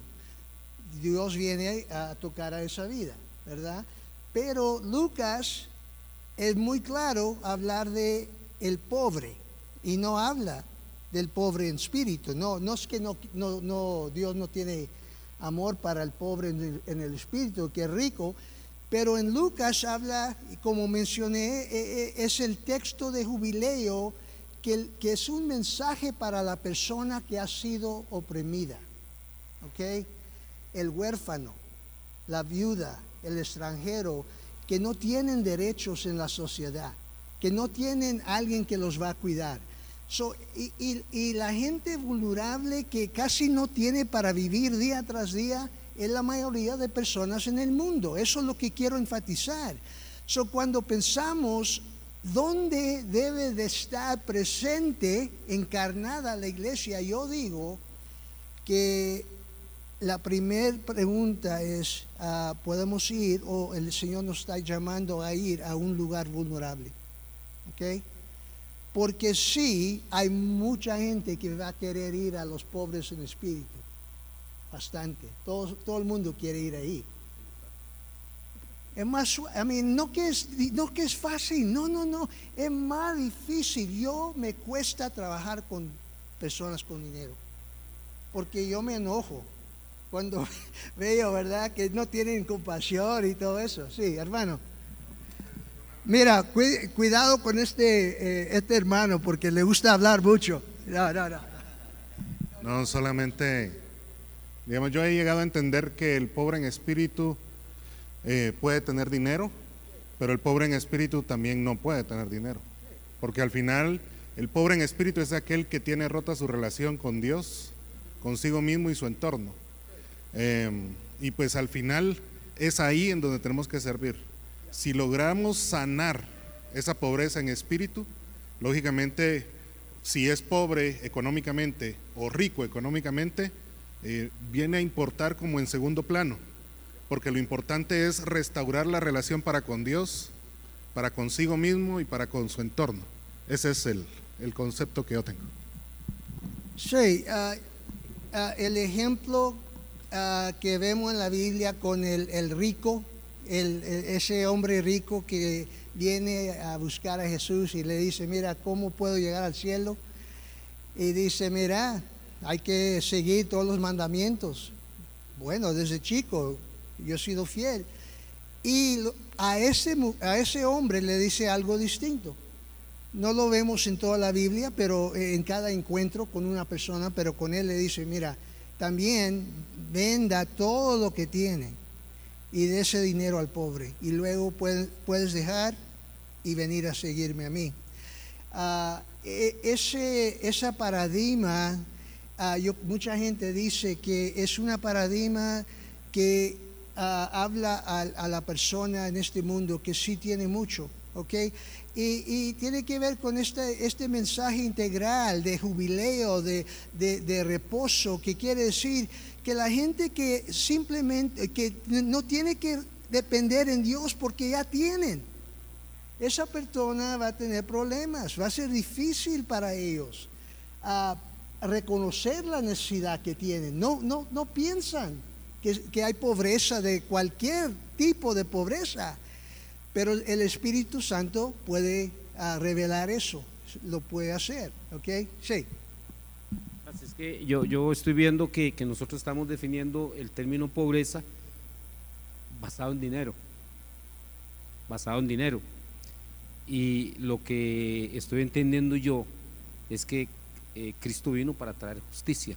Dios viene a tocar a esa vida, ¿verdad? Pero Lucas es muy claro hablar de el pobre y no habla del pobre en espíritu. No, no es que no, no, Dios no tiene amor para el pobre en el, espíritu, que es rico, pero en Lucas habla, como mencioné, e, e, es el texto de jubileo que, que es un mensaje para la persona que ha sido oprimida. ¿Ok? El huérfano, la viuda, el extranjero, que no tienen derechos en la sociedad, que no tienen alguien que los va a cuidar y, la gente vulnerable que casi no tiene para vivir día tras día es la mayoría de personas en el mundo. Eso es lo que quiero enfatizar. So, cuando pensamos dónde debe de estar presente, encarnada la iglesia, yo digo que la primera pregunta es, ah, ¿podemos ir o el Señor nos está llamando a ir a un lugar vulnerable? ¿Ok? Porque sí, hay mucha gente que va a querer ir a los pobres en espíritu. Bastante. Todo, todo el mundo quiere ir ahí. Es más, a mí, no que, es, no que es fácil, no, no, no. Es más difícil. Yo me cuesta trabajar con personas con dinero. Porque yo me enojo cuando veo, ¿verdad?, que no tienen compasión y todo eso. Sí, hermano. Mira, cuidado con este, eh, este hermano porque le gusta hablar mucho. No, no, no. No, solamente, digamos, yo he llegado a entender que el pobre en espíritu eh, puede tener dinero, pero el pobre en espíritu también no puede tener dinero. Porque al final, el pobre en espíritu es aquel que tiene rota su relación con Dios, consigo mismo y su entorno. Em, y pues al final es ahí en donde tenemos que servir si logramos sanar esa pobreza en espíritu, lógicamente, si es pobre económicamente o rico económicamente, eh, viene a importar como en segundo plano, porque lo importante es restaurar la relación para con Dios, para consigo mismo y para con su entorno. Ese es el, concepto que yo tengo. Sí, ah, ah, el ejemplo ah, que vemos en la Biblia con el, el rico, ese hombre rico que viene a buscar a Jesús y le dice, mira, ¿cómo puedo llegar al cielo? Y dice, mira, hay que seguir todos los mandamientos. Bueno, desde chico yo he sido fiel. Y a ese, a ese hombre le dice algo distinto. No lo vemos en toda la Biblia, pero en cada encuentro con una persona, pero con él le dice, mira, también venda todo lo que tiene y de ese dinero al pobre y luego puedes dejar y venir a seguirme a mí. Ah, e, ese, esa paradigma, ah, yo, mucha gente dice que es una paradigma que ah, habla a, la persona en este mundo que sí tiene mucho, ¿ok? Y, tiene que ver con este, este mensaje integral de jubileo, de, reposo, que quiere decir que la gente que simplemente, que no tiene que depender en Dios porque ya tienen, esa persona va a tener problemas, va a ser difícil para ellos a reconocer la necesidad que tienen. No, no, no piensan que, que hay pobreza de cualquier tipo de pobreza, pero el Espíritu Santo puede ah, revelar eso, lo puede hacer, ¿ok? Sí. Es que yo, yo estoy viendo que, que nosotros estamos definiendo el término pobreza basado en dinero, basado en dinero. Y lo que estoy entendiendo yo es que eh, Cristo vino para traer justicia.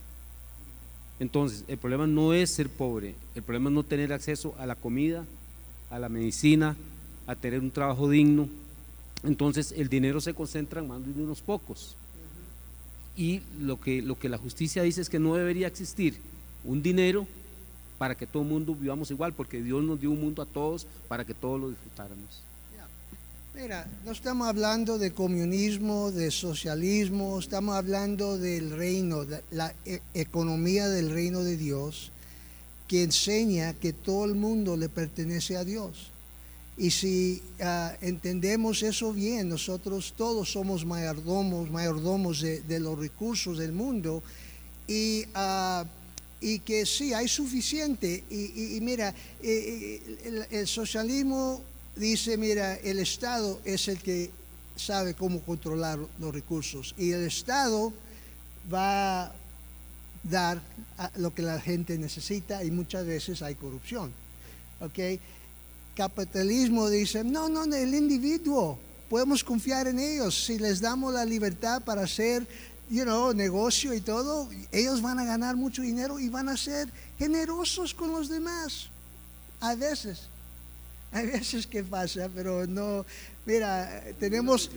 Entonces, el problema no es ser pobre, el problema es no tener acceso a la comida, a la medicina, a tener un trabajo digno. Entonces, el dinero se concentra en manos de unos pocos. Y lo que, lo que la justicia dice es que no debería existir un dinero para que todo el mundo vivamos igual, porque Dios nos dio un mundo a todos para que todos lo disfrutáramos. Mira, no estamos hablando de comunismo, de socialismo, estamos hablando del reino, de la e- economía del reino de Dios, que enseña que todo el mundo le pertenece a Dios. Y si ah, entendemos eso bien, nosotros todos somos mayordomos, mayordomos de, los recursos del mundo, y, y que sí, hay suficiente. Y, mira, eh, eh, el socialismo dice, mira, el Estado es el que sabe cómo controlar los recursos y el Estado va a dar lo que la gente necesita y muchas veces hay corrupción. ¿ok? Capitalismo dice, no, no, el individuo, podemos confiar en ellos. Si les damos la libertad para hacer, you know, negocio y todo, ellos van a ganar mucho dinero y van a ser generosos con los demás. A veces. Hay veces que pasa, pero no. Mira, tenemos,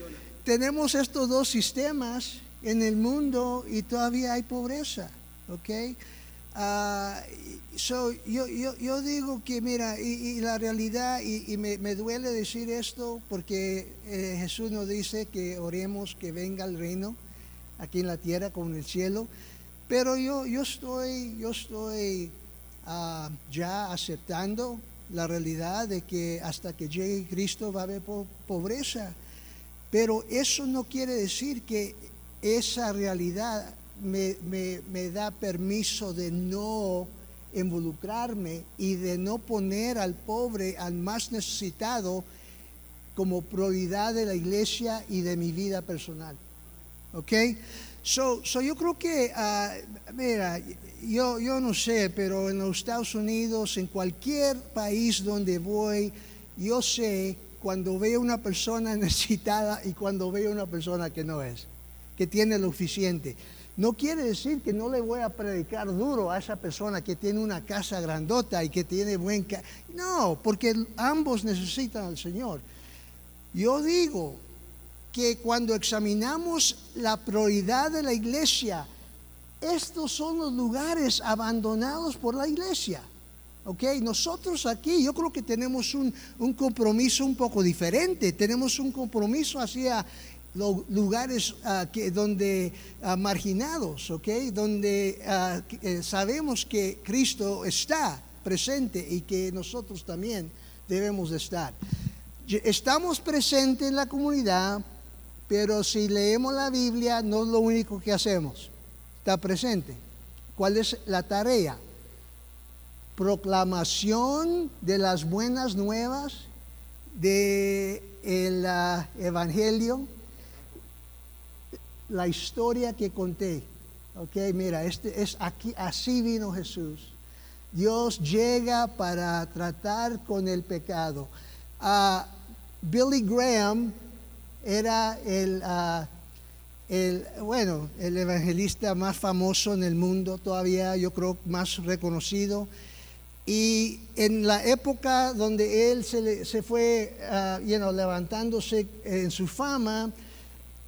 tenemos estos dos sistemas en el mundo y todavía hay pobreza, ¿ok? Ah, so, yo, yo, yo digo que, mira, y, y la realidad, y, y me, me duele decir esto porque eh, Jesús nos dice que oremos que venga el reino aquí en la tierra como en el cielo, pero yo, yo estoy, yo estoy ah, ya aceptando la realidad de que hasta que llegue Cristo va a haber po- pobreza. Pero eso no quiere decir que esa realidad me, me- me da permiso de no involucrarme y de no poner al pobre, al más necesitado, como prioridad de la iglesia y de mi vida personal. ¿Ok? So, so yo creo que, ah, mira, yo, yo no sé, pero en los Estados Unidos, en cualquier país donde voy, yo sé cuando veo una persona necesitada y cuando veo una persona que no es, que tiene lo suficiente. No quiere decir que no le voy a predicar duro a esa persona que tiene una casa grandota y que tiene buen... ca- no, porque ambos necesitan al Señor. Yo digo que cuando examinamos la prioridad de la iglesia, estos son los lugares abandonados por la iglesia. ¿Ok? Nosotros aquí yo creo que tenemos un, un compromiso un poco diferente. Tenemos un compromiso hacia los lugares ah, que, donde ah, marginados, ¿ok? Donde ah, eh, sabemos que Cristo está presente y que nosotros también debemos de estar. Estamos presentes en la comunidad, pero si leemos la Biblia no es lo único que hacemos. Está presente. ¿Cuál es la tarea? Proclamación de las buenas nuevas de el ah, evangelio, la historia que conté. Ok, mira, este es aquí, así vino Jesús. Dios llega para tratar con el pecado. Ah, Billy Graham era el, ah, el, bueno, el evangelista más famoso en el mundo, todavía yo creo más reconocido. Y en la época donde él se, le- se fue ah, you know, levantándose en su fama,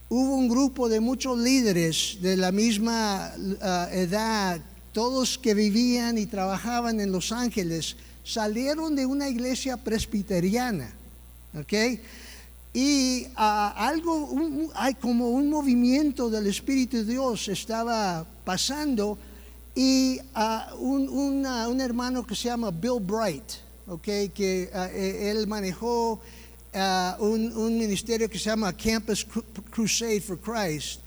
hubo un grupo de muchos líderes de la misma ah, edad, todos que vivían y trabajaban en Los Ángeles, salieron de una iglesia presbiteriana, ¿ok? Y ah, algo, un- hay como un movimiento del Espíritu de Dios estaba pasando y ah, un, un hermano que se llama Bill Bright, ¿ok? Que ah, eh, él manejó un, un ministerio que se llama Campus Cru- Crusade for Christ,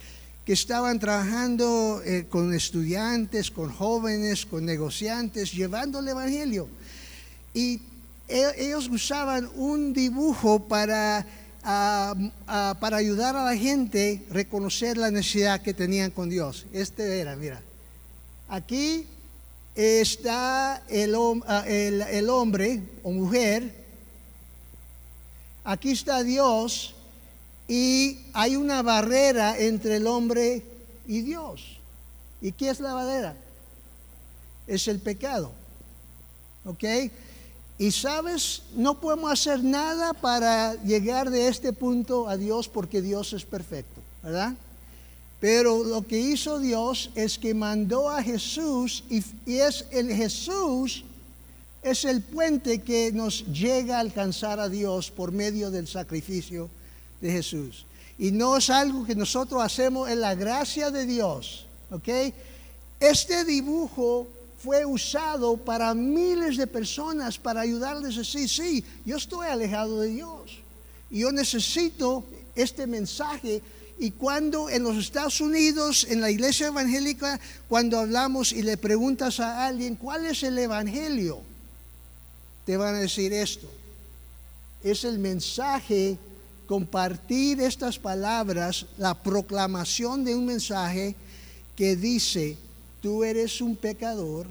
que estaban trabajando eh, con estudiantes, con jóvenes, con negociantes, llevando el Evangelio. Y e- ellos usaban un dibujo para, para ayudar a la gente a reconocer la necesidad que tenían con Dios. Este era, mira. Aquí está el, ah, el- el hombre o mujer. Aquí está Dios y hay una barrera entre el hombre y Dios. ¿Y qué es la barrera? Es el pecado. ¿Ok? Y sabes, no podemos hacer nada para llegar de este punto a Dios porque Dios es perfecto, ¿verdad? Pero lo que hizo Dios es que mandó a Jesús y, es el Jesús es el puente que nos llega a alcanzar a Dios por medio del sacrificio de Jesús. Y no es algo que nosotros hacemos en la gracia de Dios, ¿ok? Este dibujo fue usado para miles de personas para ayudarles a decir, sí, yo estoy alejado de Dios. Y yo necesito este mensaje. Y cuando en los Estados Unidos, en la iglesia evangélica, cuando hablamos y le preguntas a alguien, ¿cuál es el evangelio? Te van a decir esto. Es el mensaje, compartir estas palabras, la proclamación de un mensaje que dice, tú eres un pecador,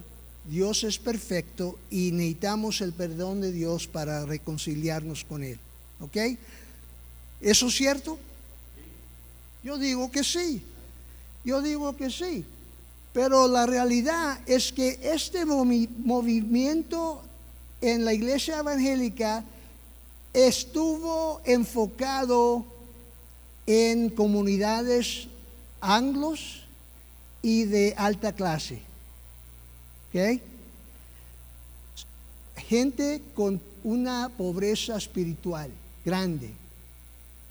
Dios es perfecto y necesitamos el perdón de Dios para reconciliarnos con Él. ¿Ok? ¿Eso es cierto? Yo digo que sí. Yo digo que sí. Pero la realidad es que este movi- movimiento en la iglesia evangélica estuvo enfocado en comunidades anglos y de alta clase. ¿Ok? Gente con una pobreza espiritual grande.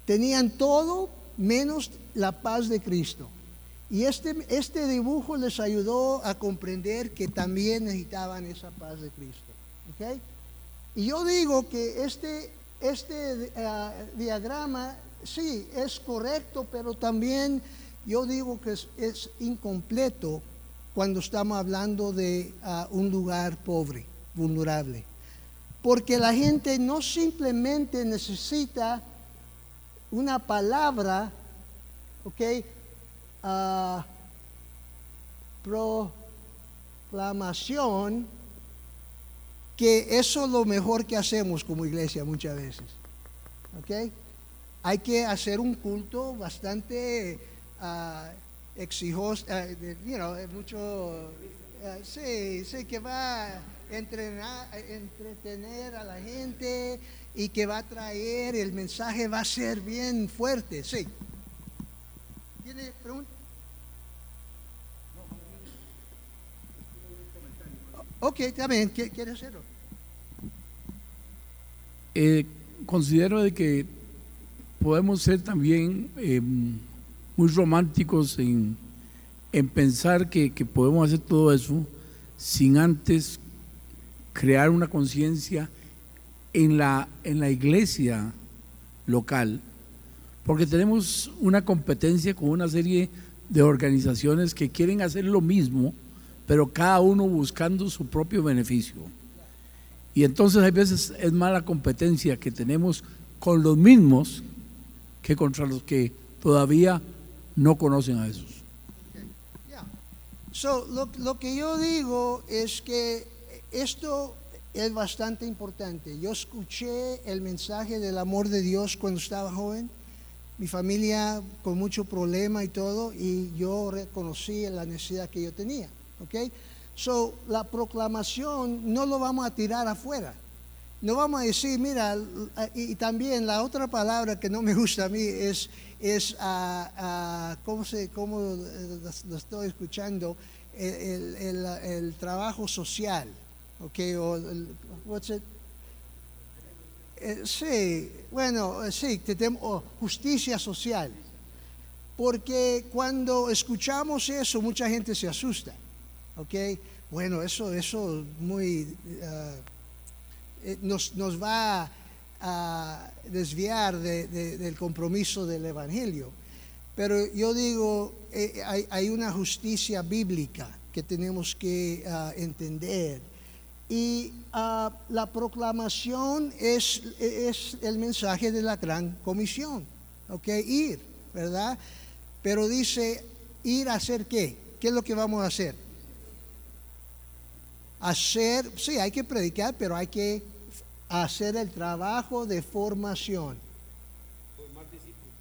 Tenían todo menos la paz de Cristo. Y este, este dibujo les ayudó a comprender que también necesitaban esa paz de Cristo. ¿ok? Y yo digo que este, este eh, diagrama, sí, es correcto, pero también yo digo que es, incompleto cuando estamos hablando de ah, un lugar pobre, vulnerable. Porque la gente no simplemente necesita una palabra, ¿ok? ah, proclamación, que eso es lo mejor que hacemos como iglesia muchas veces. ¿Ok? Hay que hacer un culto bastante exijoso, ah, de- you know, eh, mucho, ah, sí, sí, que va a entrenar, entretener a la gente y que va a traer, el mensaje va a ser bien fuerte, sí. ¿Tiene pregunta? Ok, ¿qué quiere hacerlo? Eh, considero de que podemos ser también eh, muy románticos en, en pensar que, que podemos hacer todo eso sin antes crear una conciencia en la, en la iglesia local, porque tenemos una competencia con una serie de organizaciones que quieren hacer lo mismo, pero cada uno buscando su propio beneficio. Y entonces hay veces es mala competencia que tenemos con los mismos que contra los que todavía no conocen a Jesús. Yeah. So, lo, lo que yo digo es que esto es bastante importante. Yo escuché el mensaje del amor de Dios cuando estaba joven, mi familia con mucho problema y todo, y yo reconocí la necesidad que yo tenía. ¿ok? So, la proclamación no lo vamos a tirar afuera. No vamos a decir, mira, y, también la otra palabra que no me gusta a mí es, es ¿cómo, se, cómo eh, lo estoy escuchando? El, el- trabajo social, ¿ok? O el- what's it? Eh, sí, bueno, eh, sí, que tem- o justicia social. Porque cuando escuchamos eso, mucha gente se asusta. ¿Ok? Bueno, eso, eso muy, ah, eh, nos, nos va a desviar de- de- del compromiso del Evangelio. Pero yo digo, eh, hay, hay una justicia bíblica que tenemos que ah, entender. Y ah, la proclamación es, es el mensaje de la gran comisión, ¿ok? Ir, ¿verdad? Pero dice, ir a hacer qué? ¿Qué es lo que vamos a hacer? Hacer, sí, hay que predicar, pero hay que hacer el trabajo de formación.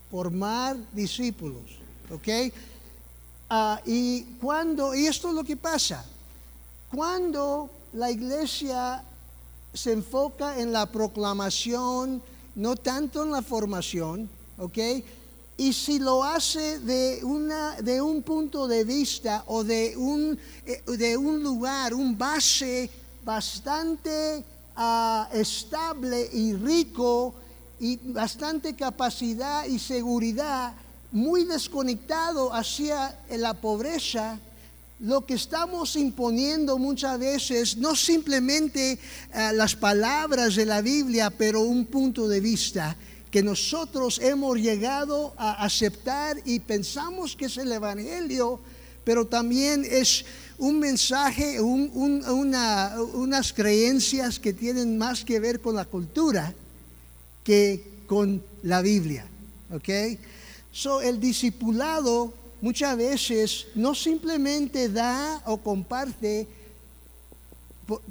Formar discípulos. ¿Ok? Ah, y cuando, y esto es lo que pasa, cuando la iglesia se enfoca en la proclamación, no tanto en la formación, ¿ok? Y si lo hace de, una, de un punto de vista o de un, eh, de un lugar, un base bastante ah, estable y rico y bastante capacidad y seguridad, muy desconectado hacia la pobreza, lo que estamos imponiendo muchas veces no simplemente eh, las palabras de la Biblia, pero un punto de vista que nosotros hemos llegado a aceptar y pensamos que es el Evangelio, pero también es un mensaje, unas creencias que tienen más que ver con la cultura que con la Biblia. ¿Ok? So, el discipulado muchas veces no simplemente da o comparte,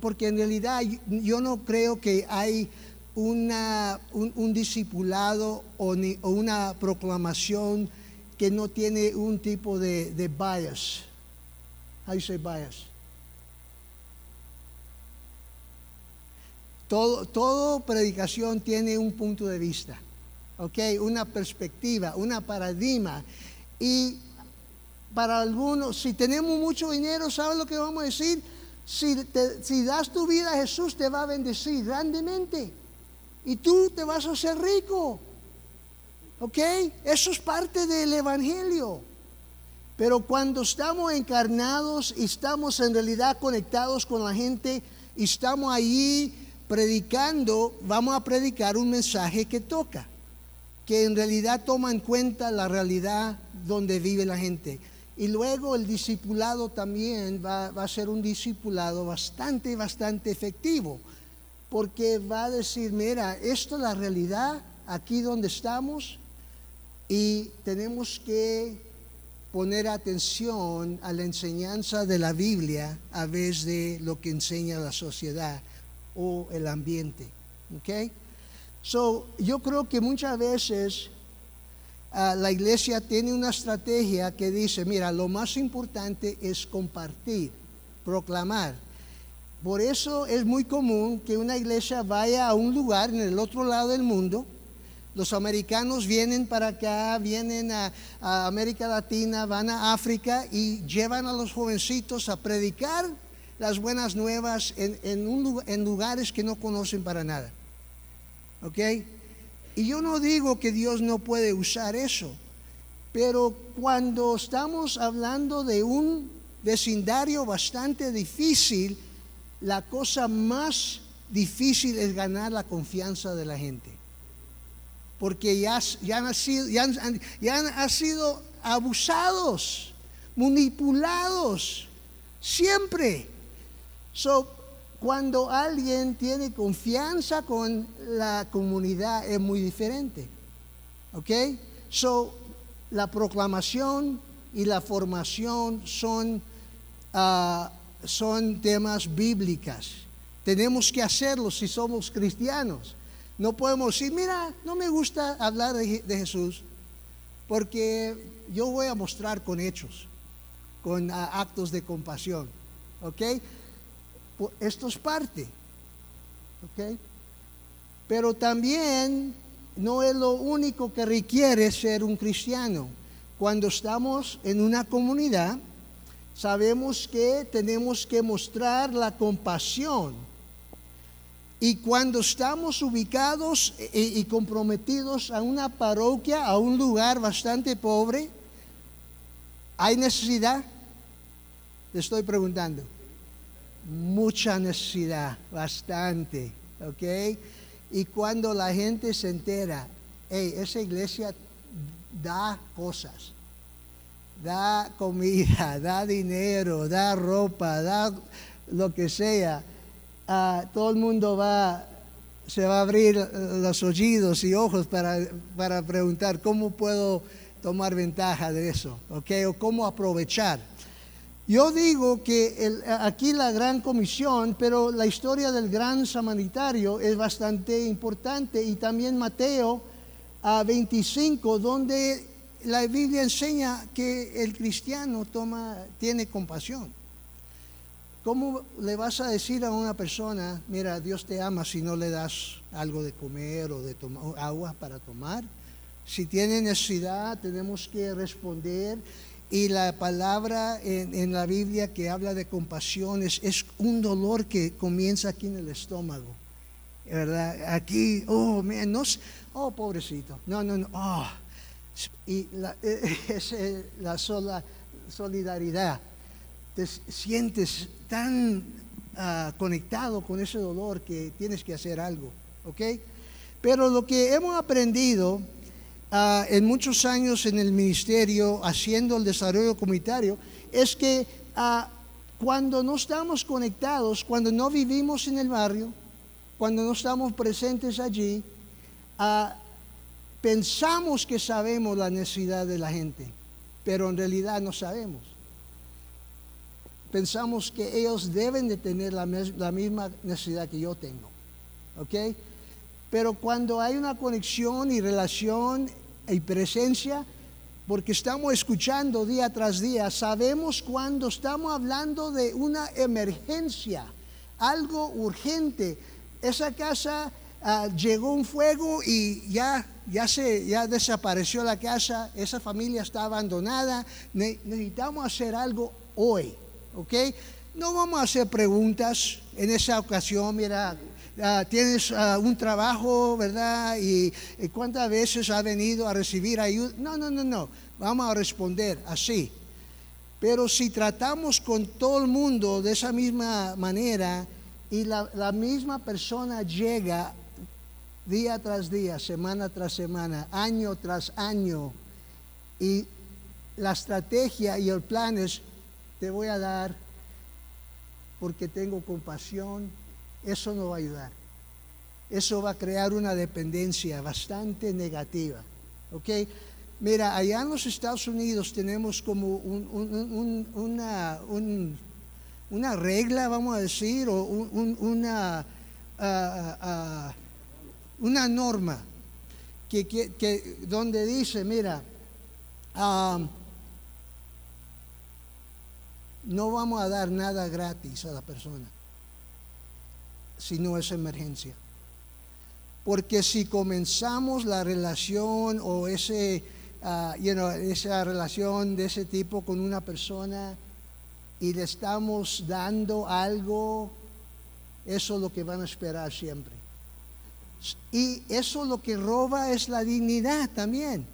porque en realidad yo no creo que hay una, un, discipulado o, una proclamación que no tiene un tipo de, de bias. How you say bias? Todo, todo predicación tiene un punto de vista, ¿ok? Una perspectiva, una paradigma. Y para algunos, si tenemos mucho dinero, ¿sabes lo que vamos a decir? Si, si das tu vida a Jesús, te va a bendecir grandemente. Y tú te vas a hacer rico. ¿Ok? Eso es parte del Evangelio. Pero cuando estamos encarnados y estamos en realidad conectados con la gente y estamos ahí predicando, vamos a predicar un mensaje que toca, que en realidad toma en cuenta la realidad donde vive la gente. Y luego el discipulado también va, a ser un discipulado bastante, bastante efectivo, porque va a decir, mira, esto es la realidad aquí donde estamos y tenemos que poner atención a la enseñanza de la Biblia a vez de lo que enseña la sociedad o el ambiente. ¿Ok? So, yo creo que muchas veces la iglesia tiene una estrategia que dice, mira, lo más importante es compartir, proclamar. Por eso es muy común que una iglesia vaya a un lugar en el otro lado del mundo. Los americanos vienen para acá, vienen a, América Latina, van a África y llevan a los jovencitos a predicar las buenas nuevas en, lugares que no conocen para nada. ¿Ok? Y yo no digo que Dios no puede usar eso, pero cuando estamos hablando de un vecindario bastante difícil, la cosa más difícil es ganar la confianza de la gente. Porque ya, han, sido, han, sido abusados, manipulados, siempre. So, cuando alguien tiene confianza con la comunidad es muy diferente. ¿Ok? So, la proclamación y la formación son, ah, son temas bíblicos. Tenemos que hacerlo si somos cristianos. No podemos decir, mira, no me gusta hablar de, de Jesús, porque yo voy a mostrar con hechos, con ah, actos de compasión. ¿Ok? Esto es parte. Pero también no es lo único que requiere ser un cristiano. Cuando estamos en una comunidad, sabemos que tenemos que mostrar la compasión. Y cuando estamos ubicados y, y comprometidos a una parroquia, a un lugar bastante pobre, ¿hay necesidad? Le estoy preguntando mucha necesidad, bastante, ¿ok? Y cuando la gente se entera, hey, esa iglesia da cosas, da comida, da dinero, da ropa, da lo que sea, ah, todo el mundo va, se va a abrir los oídos y ojos para, para preguntar cómo puedo tomar ventaja de eso, ¿ok? O cómo aprovechar. Yo digo que aquí la gran comisión, pero la historia del gran samaritario es bastante importante y también Mateo a 25, donde la Biblia enseña que el cristiano toma, tiene compasión. ¿Cómo le vas a decir a una persona, mira, Dios te ama si no le das algo de comer o de agua para tomar? Si tiene necesidad, tenemos que responder. Y la palabra en, la Biblia que habla de compasión es, un dolor que comienza aquí en el estómago. ¿Verdad? Aquí, oh, no, oh, pobrecito. No, no, no. Oh. Y la, es eh, la sola solidaridad. Te sientes tan ah, conectado con ese dolor que tienes que hacer algo. ¿Ok? Pero lo que hemos aprendido Ah, en muchos años en el ministerio haciendo el desarrollo comunitario es que ah, cuando no estamos conectados, cuando no vivimos en el barrio, cuando no estamos presentes allí, ah, pensamos que sabemos la necesidad de la gente, pero en realidad no sabemos. Pensamos que ellos deben de tener la, misma necesidad que yo tengo. ¿Ok? Pero cuando hay una conexión y relación y presencia, porque estamos escuchando día tras día, sabemos cuando estamos hablando de una emergencia, algo urgente. Esa casa ah, llegó un fuego y ya, ya, se, ya desapareció la casa, esa familia está abandonada, necesitamos hacer algo hoy, ¿ok? No vamos a hacer preguntas en esa ocasión, mira, Ah, tienes ah, un trabajo, ¿verdad? Y, cuántas veces ha venido a recibir ayuda. No, no, no, no. Vamos a responder así. Pero si tratamos con todo el mundo de esa misma manera y la, la misma persona llega día tras día, semana tras semana, año tras año, y la estrategia y el plan es, te voy a dar porque tengo compasión, eso no va a ayudar. Eso va a crear una dependencia bastante negativa. ¿Ok? Mira, allá en los Estados Unidos tenemos como una, una, regla, vamos a decir, o una, ah, ah, una norma que, donde dice, mira, no vamos a dar nada gratis a la persona si no es emergencia. Porque si comenzamos la relación o ese, uh, esa relación de ese tipo con una persona y le estamos dando algo, eso es lo que van a esperar siempre. Y eso lo que roba es la dignidad también.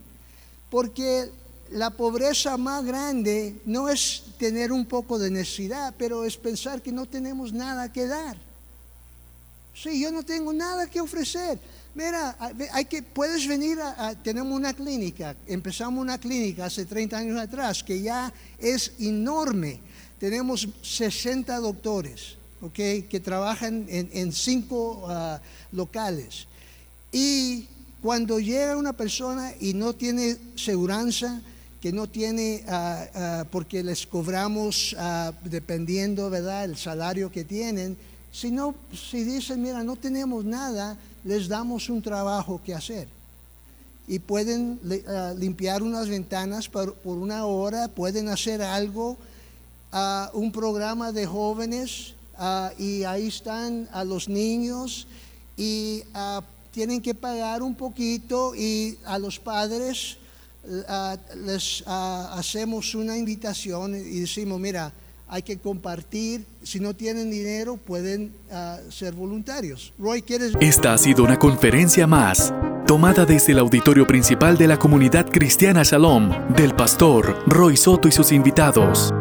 Porque la pobreza más grande no es tener un poco de necesidad, pero es pensar que no tenemos nada que dar. Sí, yo no tengo nada que ofrecer. Mira, hay que, puedes venir a, tenemos una clínica, empezamos una clínica hace 30 años atrás que ya es enorme. Tenemos 60 doctores, ¿ok? Que trabajan en, cinco ah, locales. Y cuando llega una persona y no tiene seguridad, que no tiene, ah, ah, porque les cobramos dependiendo, ¿verdad?, el salario que tienen, si no, si dicen, mira, no tenemos nada, les damos un trabajo que hacer. Y pueden limpiar unas ventanas por, una hora, pueden hacer algo, un programa de jóvenes, ah, y ahí están a los niños, y tienen que pagar un poquito, y a los padres les hacemos una invitación y decimos, mira, hay que compartir. Si no tienen dinero, pueden ah, ser voluntarios. Roy, ¿quieres? Esta ha sido una conferencia más, tomada desde el auditorio principal de la comunidad cristiana Shalom, del pastor Roy Soto y sus invitados.